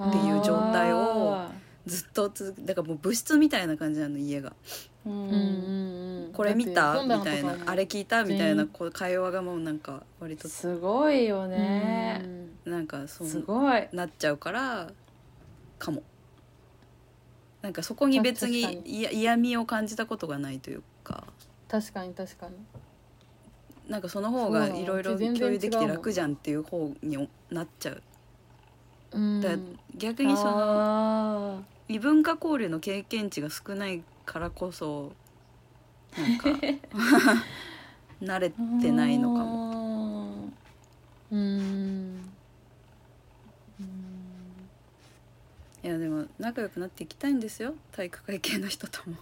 っていう状態をずっと続くだからもう物質みたいな感じなの家が。ううんんうんうん。これ見た？みたいな。あれ聞いた？みたいなこう会話がもうなんか割と。すごいよね。なんかそうすごい。なっちゃうからかも。なんかそこに別に嫌味を感じたことがないというか確かに確かに。なんかその方がいろいろ共有できて楽じゃんっていう方になっちゃう。うん。だ逆にそのあ異文化交流の経験値が少ないからこそなんか 慣れーてないのかも。もうん。いやでも仲良くなっていきたいんですよ。体育会系の人とも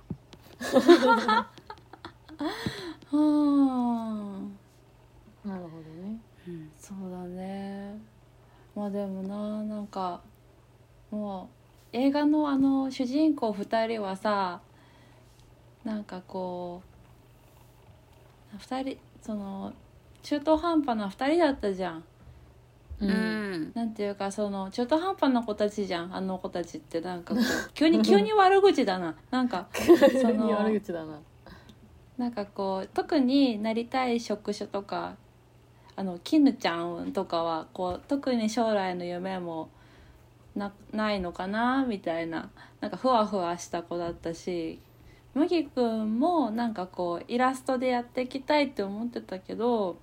はあなるほどね。うん。そうだね。まあでもななんかもう映画のあの主人公2人はさなんかこう2人その中途半端な2人だったじゃん。ううん。なんていうかその中途半端な子たちじゃん。あの子たちってなんかこう急に急に悪口だな。なんかその 悪口だななんかこう特になりたい職種とかあの絹ちゃんとかはこう特に将来の夢もなないのかなみたいななんかふわふわした子だったし麦くんもなんかこうイラストでやっていきたいって思ってたけど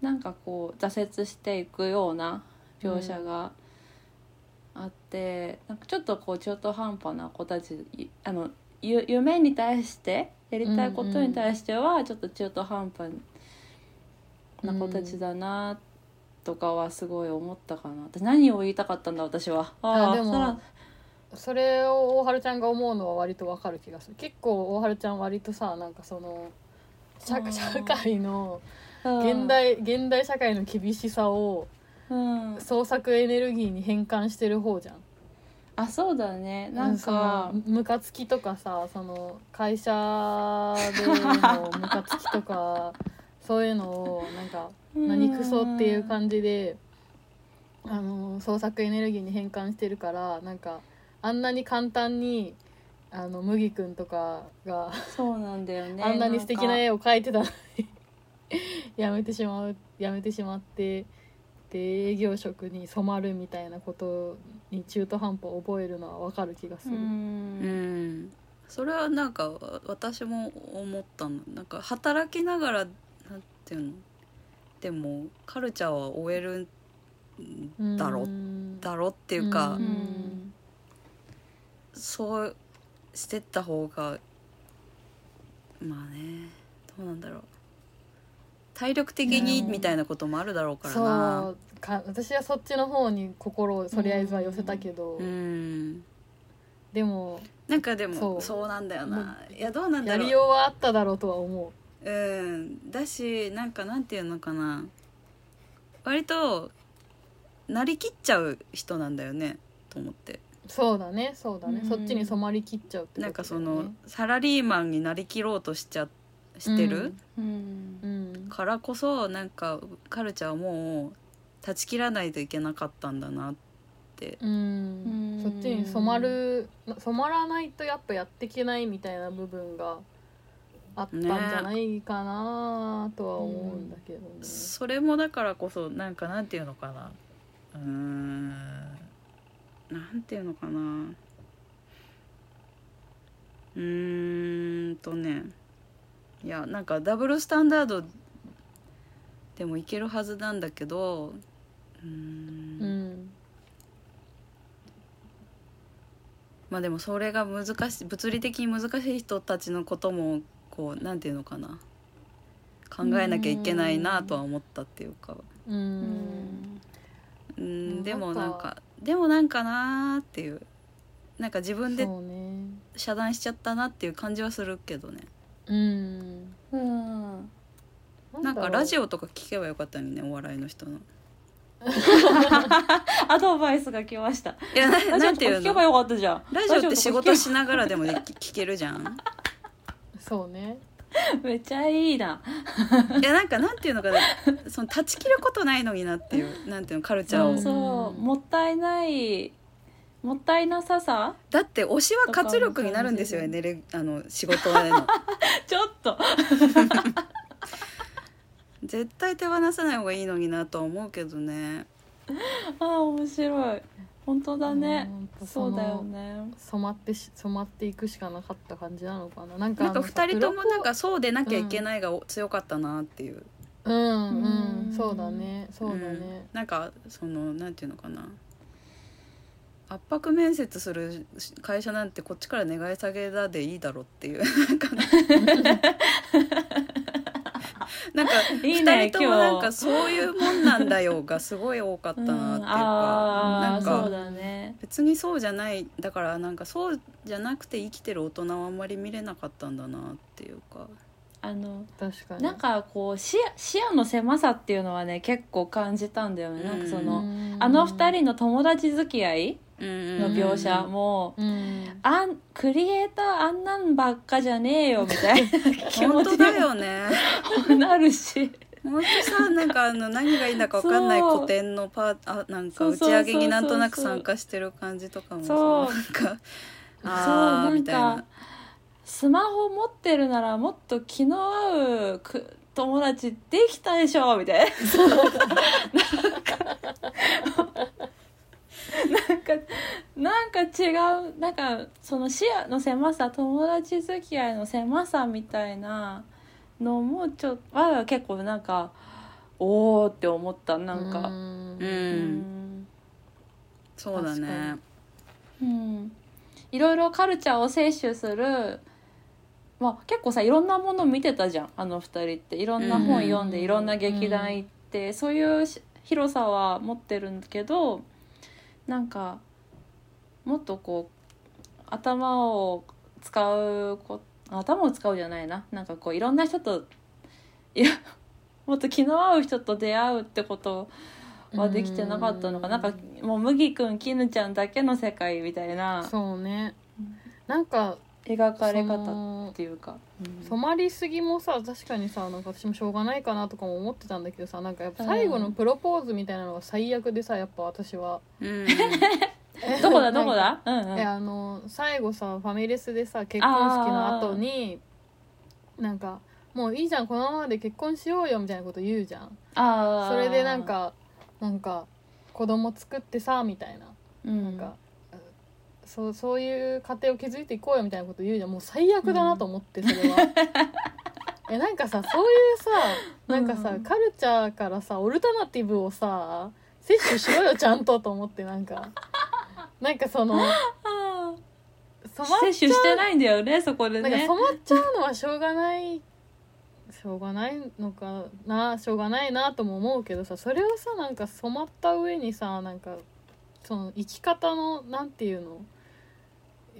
なんかこう挫折していくような描写があって、なんかちょっとこう中途半端な子たちいあのゆ夢に対してやりたいことに対してはちょっと中途半端な子たちだなとかはすごい思ったかな。私何を言いたかったんだ私は。あでもそれを大春ちゃんが思うのは割とわかる気がする。結構大春ちゃん割とさなんかその社会のうん。現代現代社会の厳しさをうん。創作エネルギーに変換してる方じゃん。あそうだね。なんかムカつきとかさその会社でのムカつきとかそういうのをなんか何クソっていう感じであの創作エネルギーに変換してるからなんかあんなに簡単にあの麦くんとかがそうなんだよね。あんなに素敵な絵絵を描いてたのにやめてしまうやめてしまってで営業職に染まるみたいなことに中途半端を覚えるのはわかる気がすうる。うん。んそれはなんかわ私も思ったのなんか働きながらなんていうのでもカルチャーは終えるんだろうん。だろっていうか、そうしてった方がまあねどうなんだろう体力的にうん。みたいなこともあるだろうからそなう。か私はそっちの方に心をとりあえずは寄せたけど、うん。でもなんかでもそそううなんだよもないやどうなんだろう。やりようはあっただろうとは思う。ん。だしなんかなんていうのかな。割となりきっちゃう人なんだよね。と思って。うそうだねそうだね、うん。そっちに染まりきっちゃうってね。なんかそのサラリーマンになりきろうとしちゃしてる、うん。うん。からこそなんかカルチャーはもう断ち切らないといけなかったんだなって。うん。うん。そっちに染まる染まらないとやっぱやっていけないみたいな部分があったんじゃないかなとは思うんだけどね。それもだからこそなんかなんていうのかな。うーん。なんていうのかな。うーんとねいやなんかダブルスタンダードでもいけるはずなんだけどうーん。うん。まあでもそれが難しい物理的に難しい人たちのこともこうなんていうのかな。考えなきゃいけないなとは思ったっていうか。ううん。んうんうん。でもなんんか。でもなんかなーっていう。なんか自分で遮断しちゃったなっていう感じはするけどねうん。うん。なんかラジオオとか聞けばよかったのにねお笑いの人の。アドバイスが来ました。いやなんていうの？とか聞けばよかったじゃん。ラジオって仕事しなながらでもでき聞けるじゃん。そうね。めっちゃいいな。いやなんかなんていうのかな。その断ち切ることないのになっていうなんていうのカルチャーを。そうそう。もったいないもったいなささ？だって推しは活力になるんですよエネルあの仕事への ちょっと。絶対手放さない方がいいのになとは思うけどね。あー面白い。本当だね。そうだよのね。染まってし染まっていくしかなかった感じなのかな。なんかなんかあのさ2人ともなんかそうでなきゃいけないが強かったなっていう、うんううん。んそうだね。そうだうん。ね、なんかそのなんていうのかな圧迫面接する会社なんてこっちから願い下げだでいいだろうっていう。なんかなんかいいね2人ともなんかそういうもんなんだよがすごい多かったなっていううんか、あなんかあそうだね。別にそうじゃないだからなんかそうじゃなくて生きてる大人はあんまり見れなかったんだなっていうか。あの確かに。なんかこう視野視野の狭さっていうのはね結構感じたんだよね、なんかそのあの二人の友達付き合いのの描写も、うんあんクリエイターあんなんばっかじゃねえよみたいな気持ちだよね。になるし。本当さなんかあの何がいいんだか分かんない古典のパーあなんか打ち上げになんとなく参加してる感じとかもさそう。なんかああみたいな。かスマホ持ってるならもっと気の合うく友達できたでしょみたいななんかなんか違うなんかその視野の狭さ友達付き合いの狭さみたいなのもちょっとは結構なんかおーって思ったなんか。うん。そうだね。うん。いろいろカルチャーを摂取するまあ結構さいろんなもの見てたじゃんあの二人って。いろんな本読んでうん。いろんな劇団行ってそういうし広さは持ってるんだけどなんかもっとこう頭を使うこ頭を使うじゃないな。なんかこういろんな人といや もっと気の合う人と出会うってことはできてなかったのか。なんかもう麦くん絹ちゃんだけの世界みたいな。そうね。なんか描かれそ方のっていうか、うん。染まりすぎもさ確かにさなんか私もしょうがないかなとかも思ってたんだけどさなんかやっぱ最後のプロポーズみたいなのが最悪でさやっぱ私は。うん。どこだどこだ？うんうん。えあの最後さファミレスでさ結婚式の後になんかもういいじゃんこのままで結婚しようよみたいなこと言うじゃん。あー。それでなんかなんか子供作ってさみたいな。うん。なんか、そうそういう家庭を築いていこうよみたいなこと言うじゃん。もう最悪だなと思ってそれは。えなんかさそういうさなんかさ、うん。カルチャーからさオルタナティブをさ摂取しろよ ちゃんとと思ってなんか。なんかそのあ染まっー摂取してないんだよねそこでね。なんか染まっちゃうのはしょうがないしょうがないのかなしょうがないなとも思うけどさそれをさなんか染まった上にさなんかその生き方のなんていうの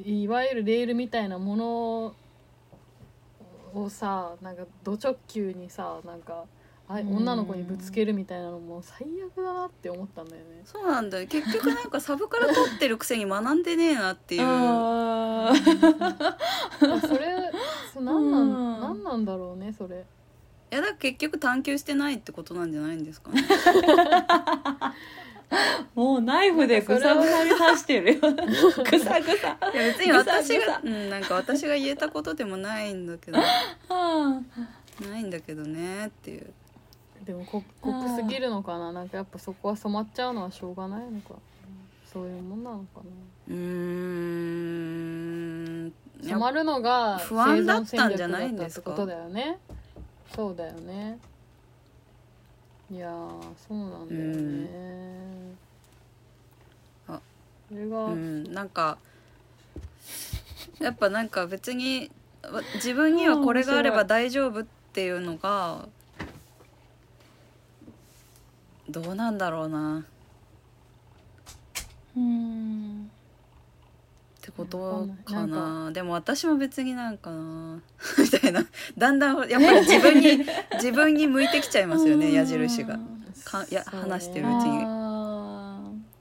いわゆるレールみたいなものをさなんかド直球にさなんかあうん。女の子にぶつけるみたいなのも最悪だなって思ったんだよね。そうなんだよ。結局なんか サブから取ってるくせに学んでねえなっていう。それそなんなん、うん。なんなんだろうねそれ。いやだから結局探求してないってことなんじゃないんですかね もうナイフでぐさぐさに刺してるよ。ぐさぐさいや別に私がうんなんか私が言えたことでもないんだけど。あないんだけどねっていう。でもこ濃くすぎるのかな。なんかやっぱそこは染まっちゃうのはしょうがないのか。そういうもんなのかな。うーん。染まるのが不安だったんじゃないんですか？生存戦略だったってことだよね。そうだよねいやーそうなんだよね、あそれが、うんなんかやっぱなんか別にわ自分にはこれがあれば大丈夫っていうのがどうなんだろうな。っうん。てことわかなでも私も別になんかな みたいな。だんだんやっぱり自分に 自分に向いてきちゃいますよね矢印が。かいや話してるうちに。あ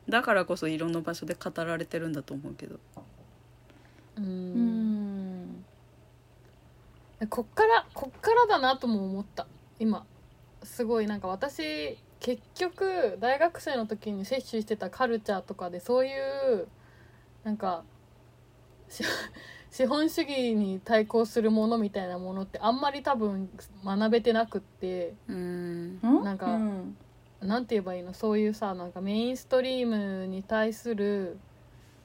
だからこそいろんな場所で語られてるんだと思うけど。うん。ん。こっからこっからだなとも思った。今。すごいなんか私結局大学生の時に摂取してたカルチャーとかでそういうなんかし 資本主義に対抗するものみたいなものってあんまり多分学べてなくってうん。ん？なんかうん。なんて言えばいいの？そういうさなんかメインストリームに対する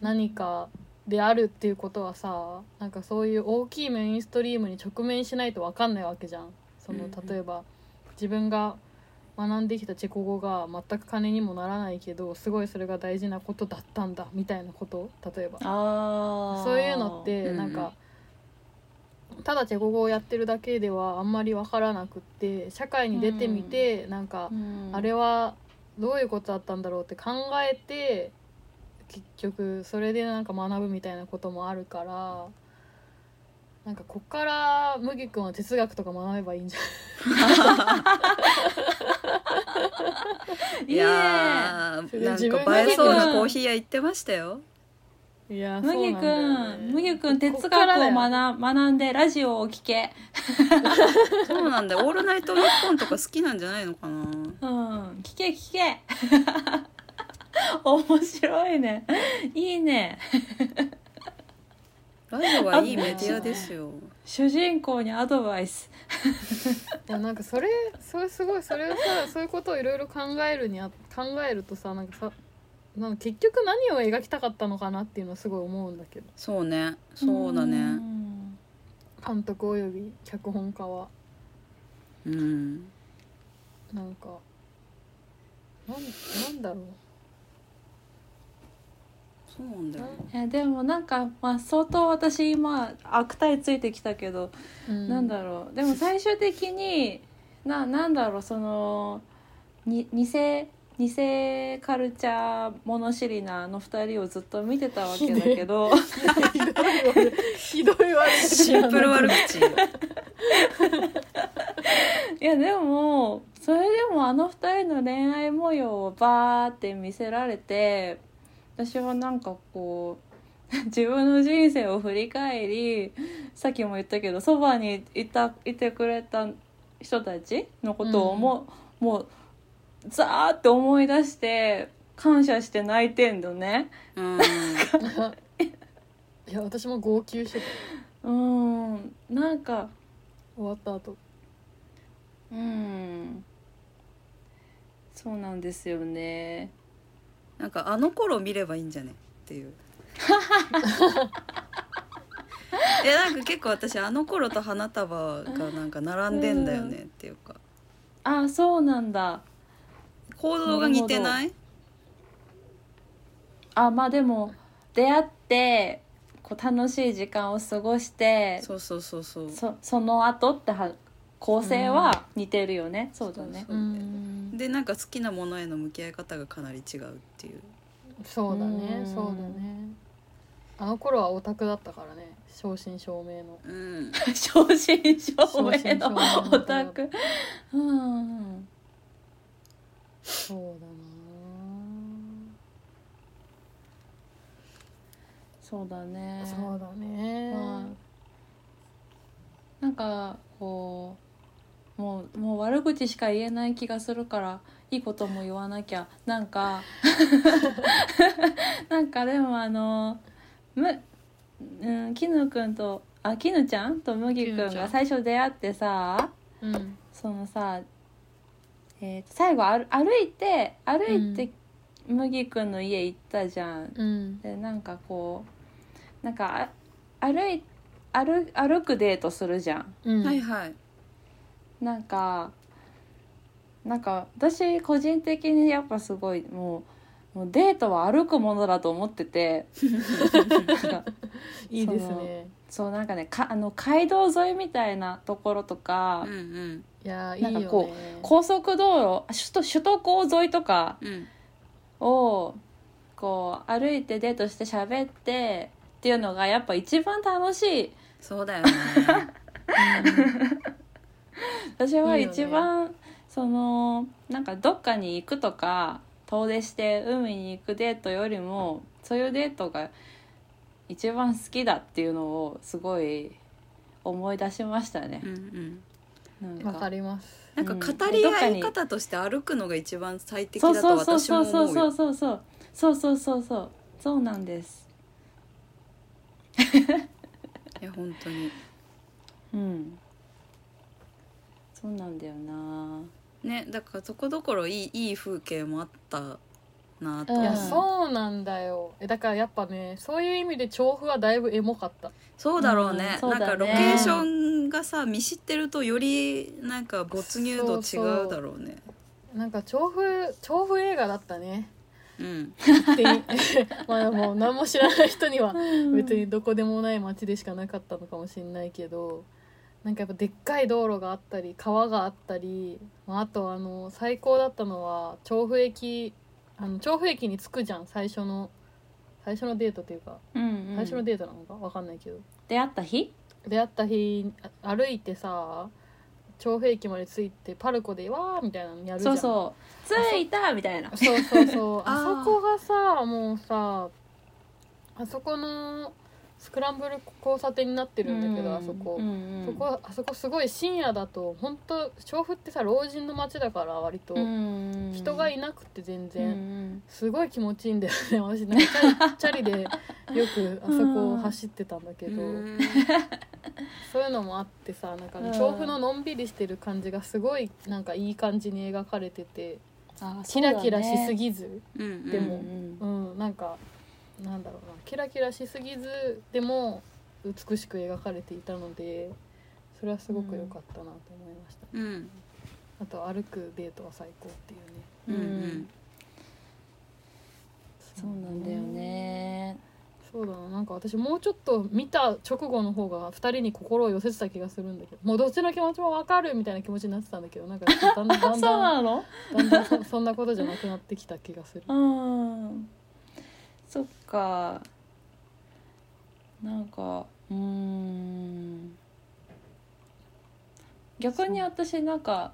何かであるっていうことはさなんかそういう大きいメインストリームに直面しないと分かんないわけじゃん。その例えば自分が学んできたチェコ語が全く金にもならないけどすごいそれが大事なことだったんだみたいなこと例えば。そういうのってうんなんか、ただチェコ語をやってるだけではあんまり分からなくって社会に出てみて、なんかうん。あれはどういうことだったんだろうって考えて結局それでなんか学ぶみたいなこともあるからなんかこっから麦君は哲学とか学べばいいんじゃいいねやーなんか映えそうなコーヒー屋行ってましたよ。ないいや麦そうなんね。君麦君哲こっから学を学学んでラジオを聞け。そうなんだよ「オールナイトニッポン」とか好きなんじゃないのかな。うん聞け聞け。面白いね。いいねラジオはいいメディアですよ。主人公にアドバイス。いやなんかそれそれすごいそれをさそういうことをいろいろ考えるにあ考えるとさなんかさなんか結局何を描きたかったのかなっていうのはすごい思うんだけど。そうね。そうだね。ん監督および脚本家は。うん。なんかなんなんだろそうなんだよ。いやでもなんか、まあ、相当私今悪態ついてきたけど、う、うん、なんだろう。でも最終的にななんだろうそのに偽偽カルチャー物知りなあの二人をずっと見てたわけだけど。ひどい悪ひどい悪口シンプル悪口。いやでもそれでもあの二人の恋愛模様をバーって見せられて私はなんかこう 自分の人生を振り返りさっきも言ったけどそばにいたいてくれた人たちのことを思う、もうザーって思い出して感謝して泣いてんのね。うん。いや私も号泣してた。うん。なんか終わった後。うん。そうなんですよね。なんかあの頃見ればいいんじゃね？っていう。いやなんか結構私あの頃と花束がなんか並んでんだよねっていうか。あそうなんだ。行動が似てない？あまあでも出会ってこう楽しい時間を過ごしてそうそうそうそう。そその後っては構成は似てるよね、そうだね。そううん。でなんか好きなものへの向き合い方がかなり違うっていう。そうだね。うん。そうだね。あの頃はオタクだったからね。正真正銘の。うん。正真正銘ののオタク。うん。そうだな。そうだね。そうだね、うんなんかこうもうもう悪口しか言えない気がするからいいことも言わなきゃ。なんか なんかでもあのむ、うん、絹くんとあ絹ちゃんと麦くんが最初出会ってさうん。そのさ、えーと最後歩歩いて歩いて麦くんの家行ったじゃん。うん。でなんかこうなんかあ歩い歩歩くデートするじゃん。うん。はいはいなんかなんか私個人的にやっぱすごいもうもうデートは歩くものだと思ってて。いいですね。そうなんかねかあの街道沿いみたいなところとか、うんうん。いやねなんかこ高速道路首都首都高沿いとかうん。をこう歩いてデートして喋ってっていうのがやっぱ一番楽しい。そうだよね 私は一番そのなんかどっかに行くとか遠出して海に行くデートよりもそういうデートが一番好きだっていうのをすごい思い出しましたね。う。んうん。なんわかります。なんか語り合い方として歩くのが一番最適だとそうそうそう私もそうそう思うよそうそうそうそうそうそうそうそうなんです。いや本当にうんそうなんだよな。ねだからとこどころいいいい風景もあったなと、うん。いやそうなんだよ。えだからやっぱねそういう意味で調布はだいぶエモかった。そうだろうね,、うんそうだね。なんかロケーションがさ見知ってるとよりなんか没入度違うだろうね。なんか調布調布映画だったね。うん。って まあもう何も知らない人には別にどこでもない街でしかなかったのかもしれないけどなんかやっぱでっかい道路があったり川があったり、まあ、あとあの最高だったのは調布駅あの調布駅に着くじゃん最初の最初のデートっていうか。うん、うん、最初のデートなのか？わかんないけど。出会った日？出会った日あ歩いてさ調布駅まで着いてパルコでわーみたいなのやるじゃん。そうそう。着いたみたいな。そうそうそうあー あそこがさもうさあそこのスクランブル交差点になってるんだけど、あそこ、うんうん、そこあそこすごい深夜だと本当調布ってさ老人の街だから割と、うん人がいなくて全うんう然、ん。すごい気持ちいいんだよね。私なんかチャリでよくあそこを走ってたんだけど、うん。そういうのもあってさなんかうん。調布ののんびりしてる感じがすごいなんかいい感じに描かれててあキラキラしすぎぎず。うんでもうん。うん、なんかなんだろうなキラキラしすぎずでも美しく描かれていたのでそれはすごく良かったなと思いました、うん。あと歩くデートは最高っていうね。うんううん。んそうなんだよね。そうだななんか私もうちょっと見た直後の方が2人に心を寄せてた気がするんだけどもうどっちの気持ちも分かるみたいな気持ちになってたんだけどなんかだんだんだん そうだんなの？だんだんそそんなことじゃなくなってきた気がする。うんそっか。なんかうーん。逆に私なんか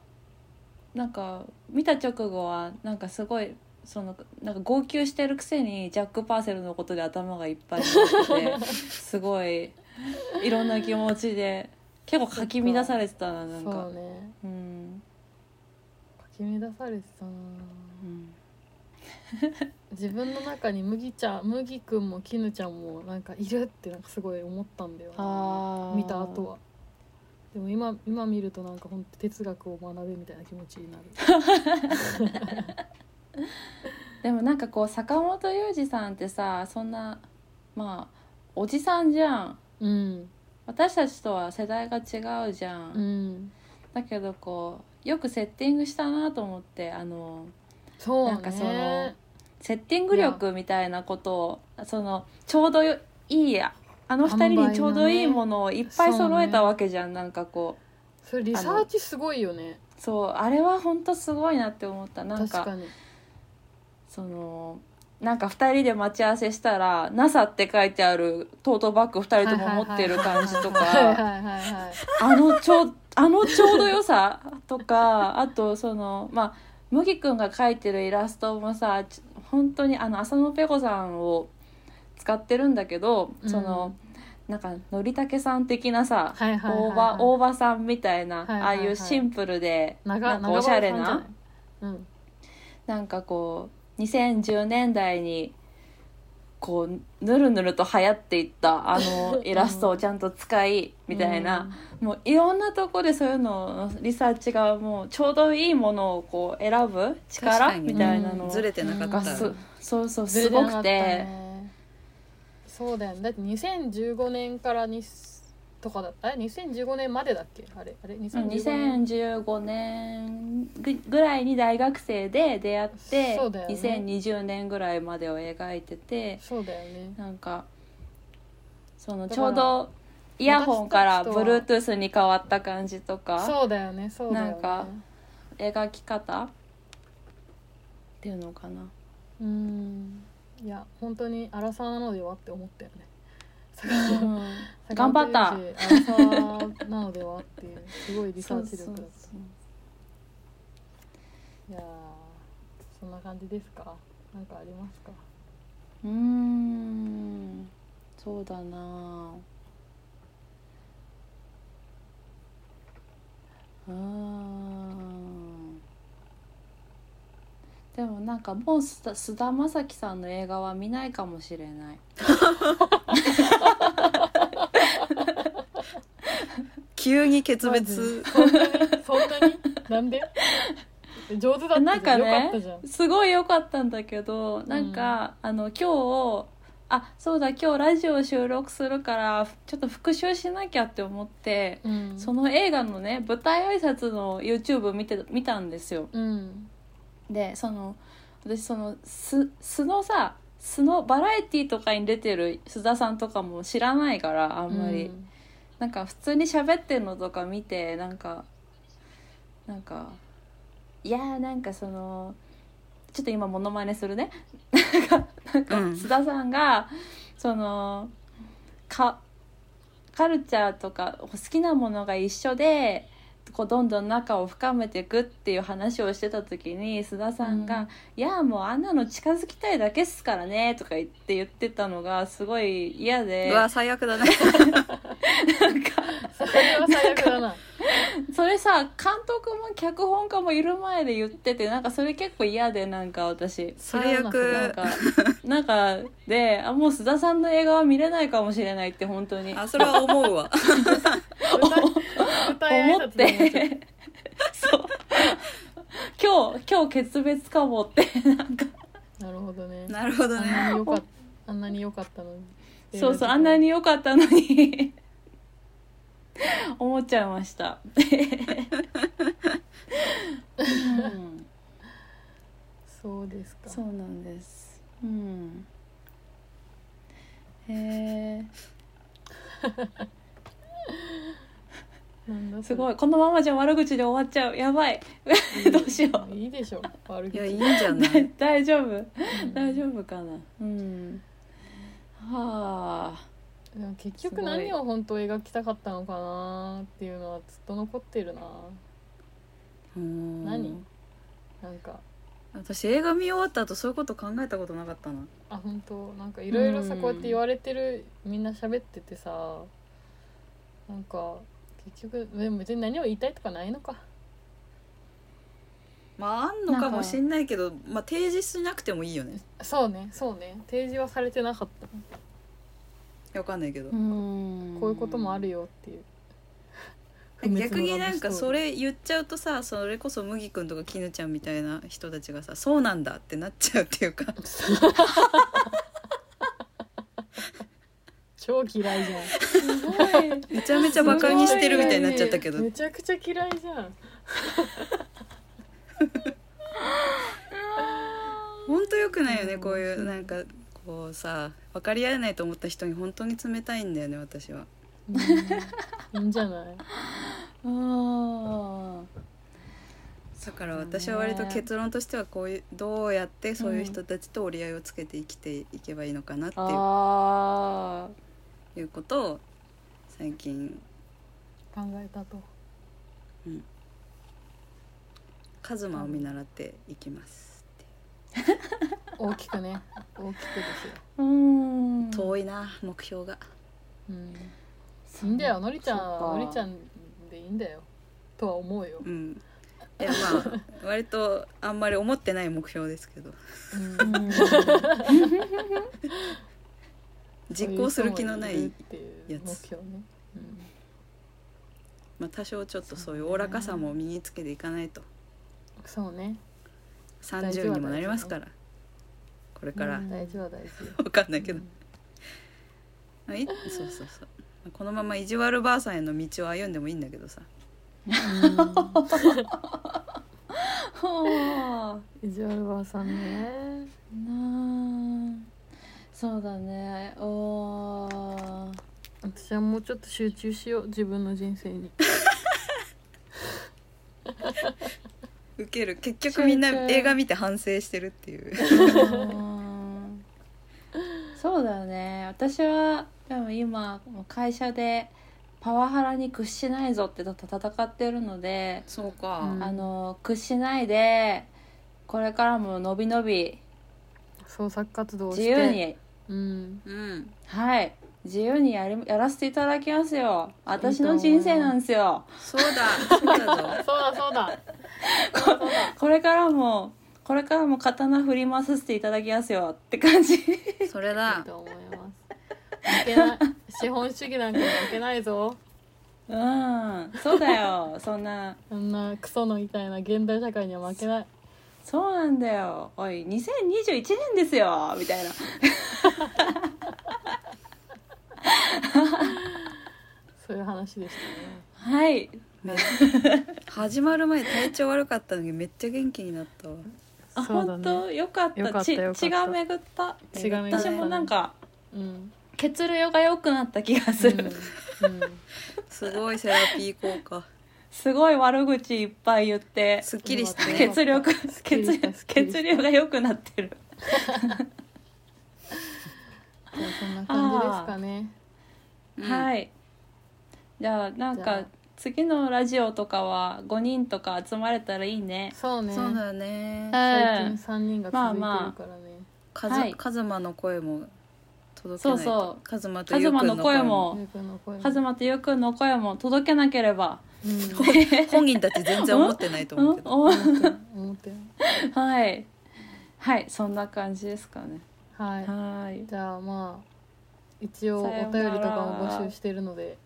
なんか見た直後はなんかすごいそのなんか号泣してるくせにジャック・パーセルのことで頭がいっぱいになってて すごいいろんな気持ちで結構かき乱されてたななんそかうね。うん、かき乱されてたな。うん、自分の中に麦ちゃん麦くんも絹ちゃんもなんかいるってなんかすごい思ったんだよ見た後は。でも今今見るとなんか本当哲学を学べみたいな気持ちになる。でもなんかこう坂本龍二さんってさそんなまあおじさんじゃん。うん。私たちとは世代が違うじゃん、うん。だけどこうよくセッティングしたなと思ってあのそうね。なんかそのセッティング力みたいなことをそのちょうどいいやあの二人にちょうどいいものをいっぱい揃えたわけじゃん、なんかこう。それリサーチすごいよね。そうあれは本当すごいなって思った。なんかそのなんか2人で待ち合わせしたら「NASA」って書いてあるトートバッグ2人とも持ってる感じとはいかあのちょうあのちょうど良さとかあとそのまあ麦くんが描いてるイラストもさち本当にあの浅野ペコさんを使ってるんだけど、そのなんかのりたけさん的なさ、大場大場さんみたいな、はいはいはい。ああいうシンプルで長なんかおしゃれな。うん。なんかこう2010年代にこうぬるぬると流行っていったあの イラストをちゃんと使いみたいな、もういろんなとこでそういうののリサーチがもうちょうどいいものをこう選ぶ力に。みたいなのずれてなかった。そうそうすごくて、ね。そうだよね。だって2015年からにとかだった？え2015年までだっけ？あれ？あれ？2015年？2015年ぐぐらいに大学生で出会って、そうだよね。2020年ぐらいまでを描いててそうだよね。なんかそのちょうどイヤホンから私たちとは Bluetooth に変わった感じとかそうだよね。そうだよね。なんか描き方っていうのかな。うん。いや本当に荒さなのではって思ったよね頑張った。なのではっていう。すごいリサーチ力だった。いやーそんな感じですか？なんかありますか？そうん。そうだな。うー。んでもなんかもう菅田将暉さんの映画は見ないかもしれない。急に決別。そんなに？そんなに？なんで？上手だったなんかじゃん。よかねすごい良かったんだけどなんか、あの今日あそうだ今日ラジオ収録するからちょっと復習しなきゃって思って、うん。その映画のね舞台挨拶の YouTube 見て見たんですよ。うんでその私その素素のさ素のバラエティとかに出てる須田さんとかも知らないからあんまり、うん。なんか普通に喋ってんのとか見てなんかなんかいやーなんかそのちょっと今モノマネするね。なんかなんかうん。須田さんが、そのかカルチャーとか好きなものが一緒でこうどんどん仲を深めていくっていう話をしてた時に須田さんが「いやもうあんなの近づきたいだけっすからね」とか言って言ってたのがすごい嫌で。うわ最悪だね。なんかそれは最悪だな。それさ監督も脚本家もいる前で言っててなんかそれ結構嫌でなんか私。最なん悪かなんかであもう須田さんの映画は見れないかもしれないって本当に。あそれは思うわ 思って。そう。今日今日決別かもってなんか。なるほどね。なるほどあんなねによかっあんなに良かったのに。そうそうあんなに良かったのに。思っちゃいました、うん。そうですか。そうなんです。うん。へえ、すごい。このままじゃ悪口で終わっちゃう。やばい。どうしよう。いいでしょ悪口いやいいんじゃない？大丈夫。うん大丈夫かな？うん。はあ。でも結局何を本当描きたかったのかなっていうのはずっと残ってるなうん何？なんか私映画見終わった後そういうこと考えたことなかったなあ本当？なんかいろいろさうんこうやって言われてるみんな喋っててさなんか結局でも別に何を言いたいとかないのか。まああんのかもしんないけどまあ提示しなくてもいいよね。そうねそうね。提示はされてなかった。わかんないけど、うん。こういうこともあるよっていう。逆になんかそれ言っちゃうとさそれこそ麦くんとか絹ちゃんみたいな人たちがさそうなんだってなっちゃうっていうか 超嫌いじゃん。すごい。めちゃめちゃバカにしてるみたいになっちゃったけど。めちゃくちゃ嫌いじゃん。ほんとよくないよねうんこういうなんかこうさ分かり合えないと思った人に本当に冷たいんだよね私は。うん。いいんじゃない？あだから私は割と結論としてはこういうどうやってそういう人たちと折り合いをつけて生きていけばいいのかなってあ。いう。ああ。いうことを最近考えたと。カズマを見習っていきます 大きくね。大きくですよ。うん。遠いな目標が。うん。いいんだよ。のりちゃんのりちゃんでいいんだよ。とは思うよ、うん。いやまあ割とあんまり思ってない目標ですけど。うんうん 実行する気のないやつ。まあ多少ちょっとそういうおおらかさも身につけていかないと。うん、そうね。30にもなりますから。これから。うん大事は大事。わかんないけど。うんあいそうそうそう。このまま意地悪ばあさんへの道を歩んでもいいんだけどさ。はあ。意地悪ばあさんね。なあそうだね。おー。私はもうちょっと集中しよう。自分の人生に。ウケる。結局みんな映画見て反省してるっていう。うんそうだよね。私はでも今会社でパワハラに屈しないぞってと戦ってるので、そうか。うん。あの屈しないでこれからものびのび創作活動をして。自由にうん。うん。はい。自由にやりやらせていただきますよ。私の人生なんですよ。そうだ。そうだぞ。そうだそうだ。これからもこれからも刀振り回させていただきますよって感じ。いいそれだ。と思います負けない資本主義なんかに負けないぞ。うん。そうだよ。そんな。あんなクソのみたいな現代社会には負けないそうなんだよ。おい2021年ですよ。みたいな。そういう話でしたね。はい。ね。始まる前体調悪かったのにめっちゃ元気になったわ。あ、そうだね。本当？よかった。よかったちよかった。血が巡った。血が巡ったね。私もなんかうん。血流が良くなった気がする、うん。すごいセラピー効果すごい悪口いっぱい言ってすっきりしてねね血力血血流が良くなってる。じゃあそんな感じですかね。うんはい。じゃあなんか次のラジオとかは5人とか集まれたらいいね。そうね。そうだよね最近三人が続いてるからね、カズ,、はい。カズマの声も届けそうないと。そうカズマとゆうくんの声声ももゆうくんの声も。カズマとゆうくんの声も届けなければ。うん本人たち全然思ってないとうん。思うけどお思ってはい。はい。そんな感じですかね。はい。はい。じゃあまあ一応お便りとかも募集してるので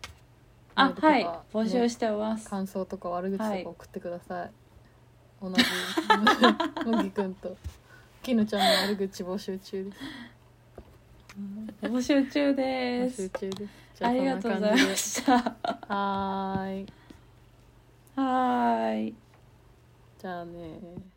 あはい。ね募集してます。感想とか悪口とはいか送ってください、同じ。むぎくんときぬちゃんの悪口募集中です。募集中募です。集中です。ありがとうございまでした。はーいはーい。じゃあね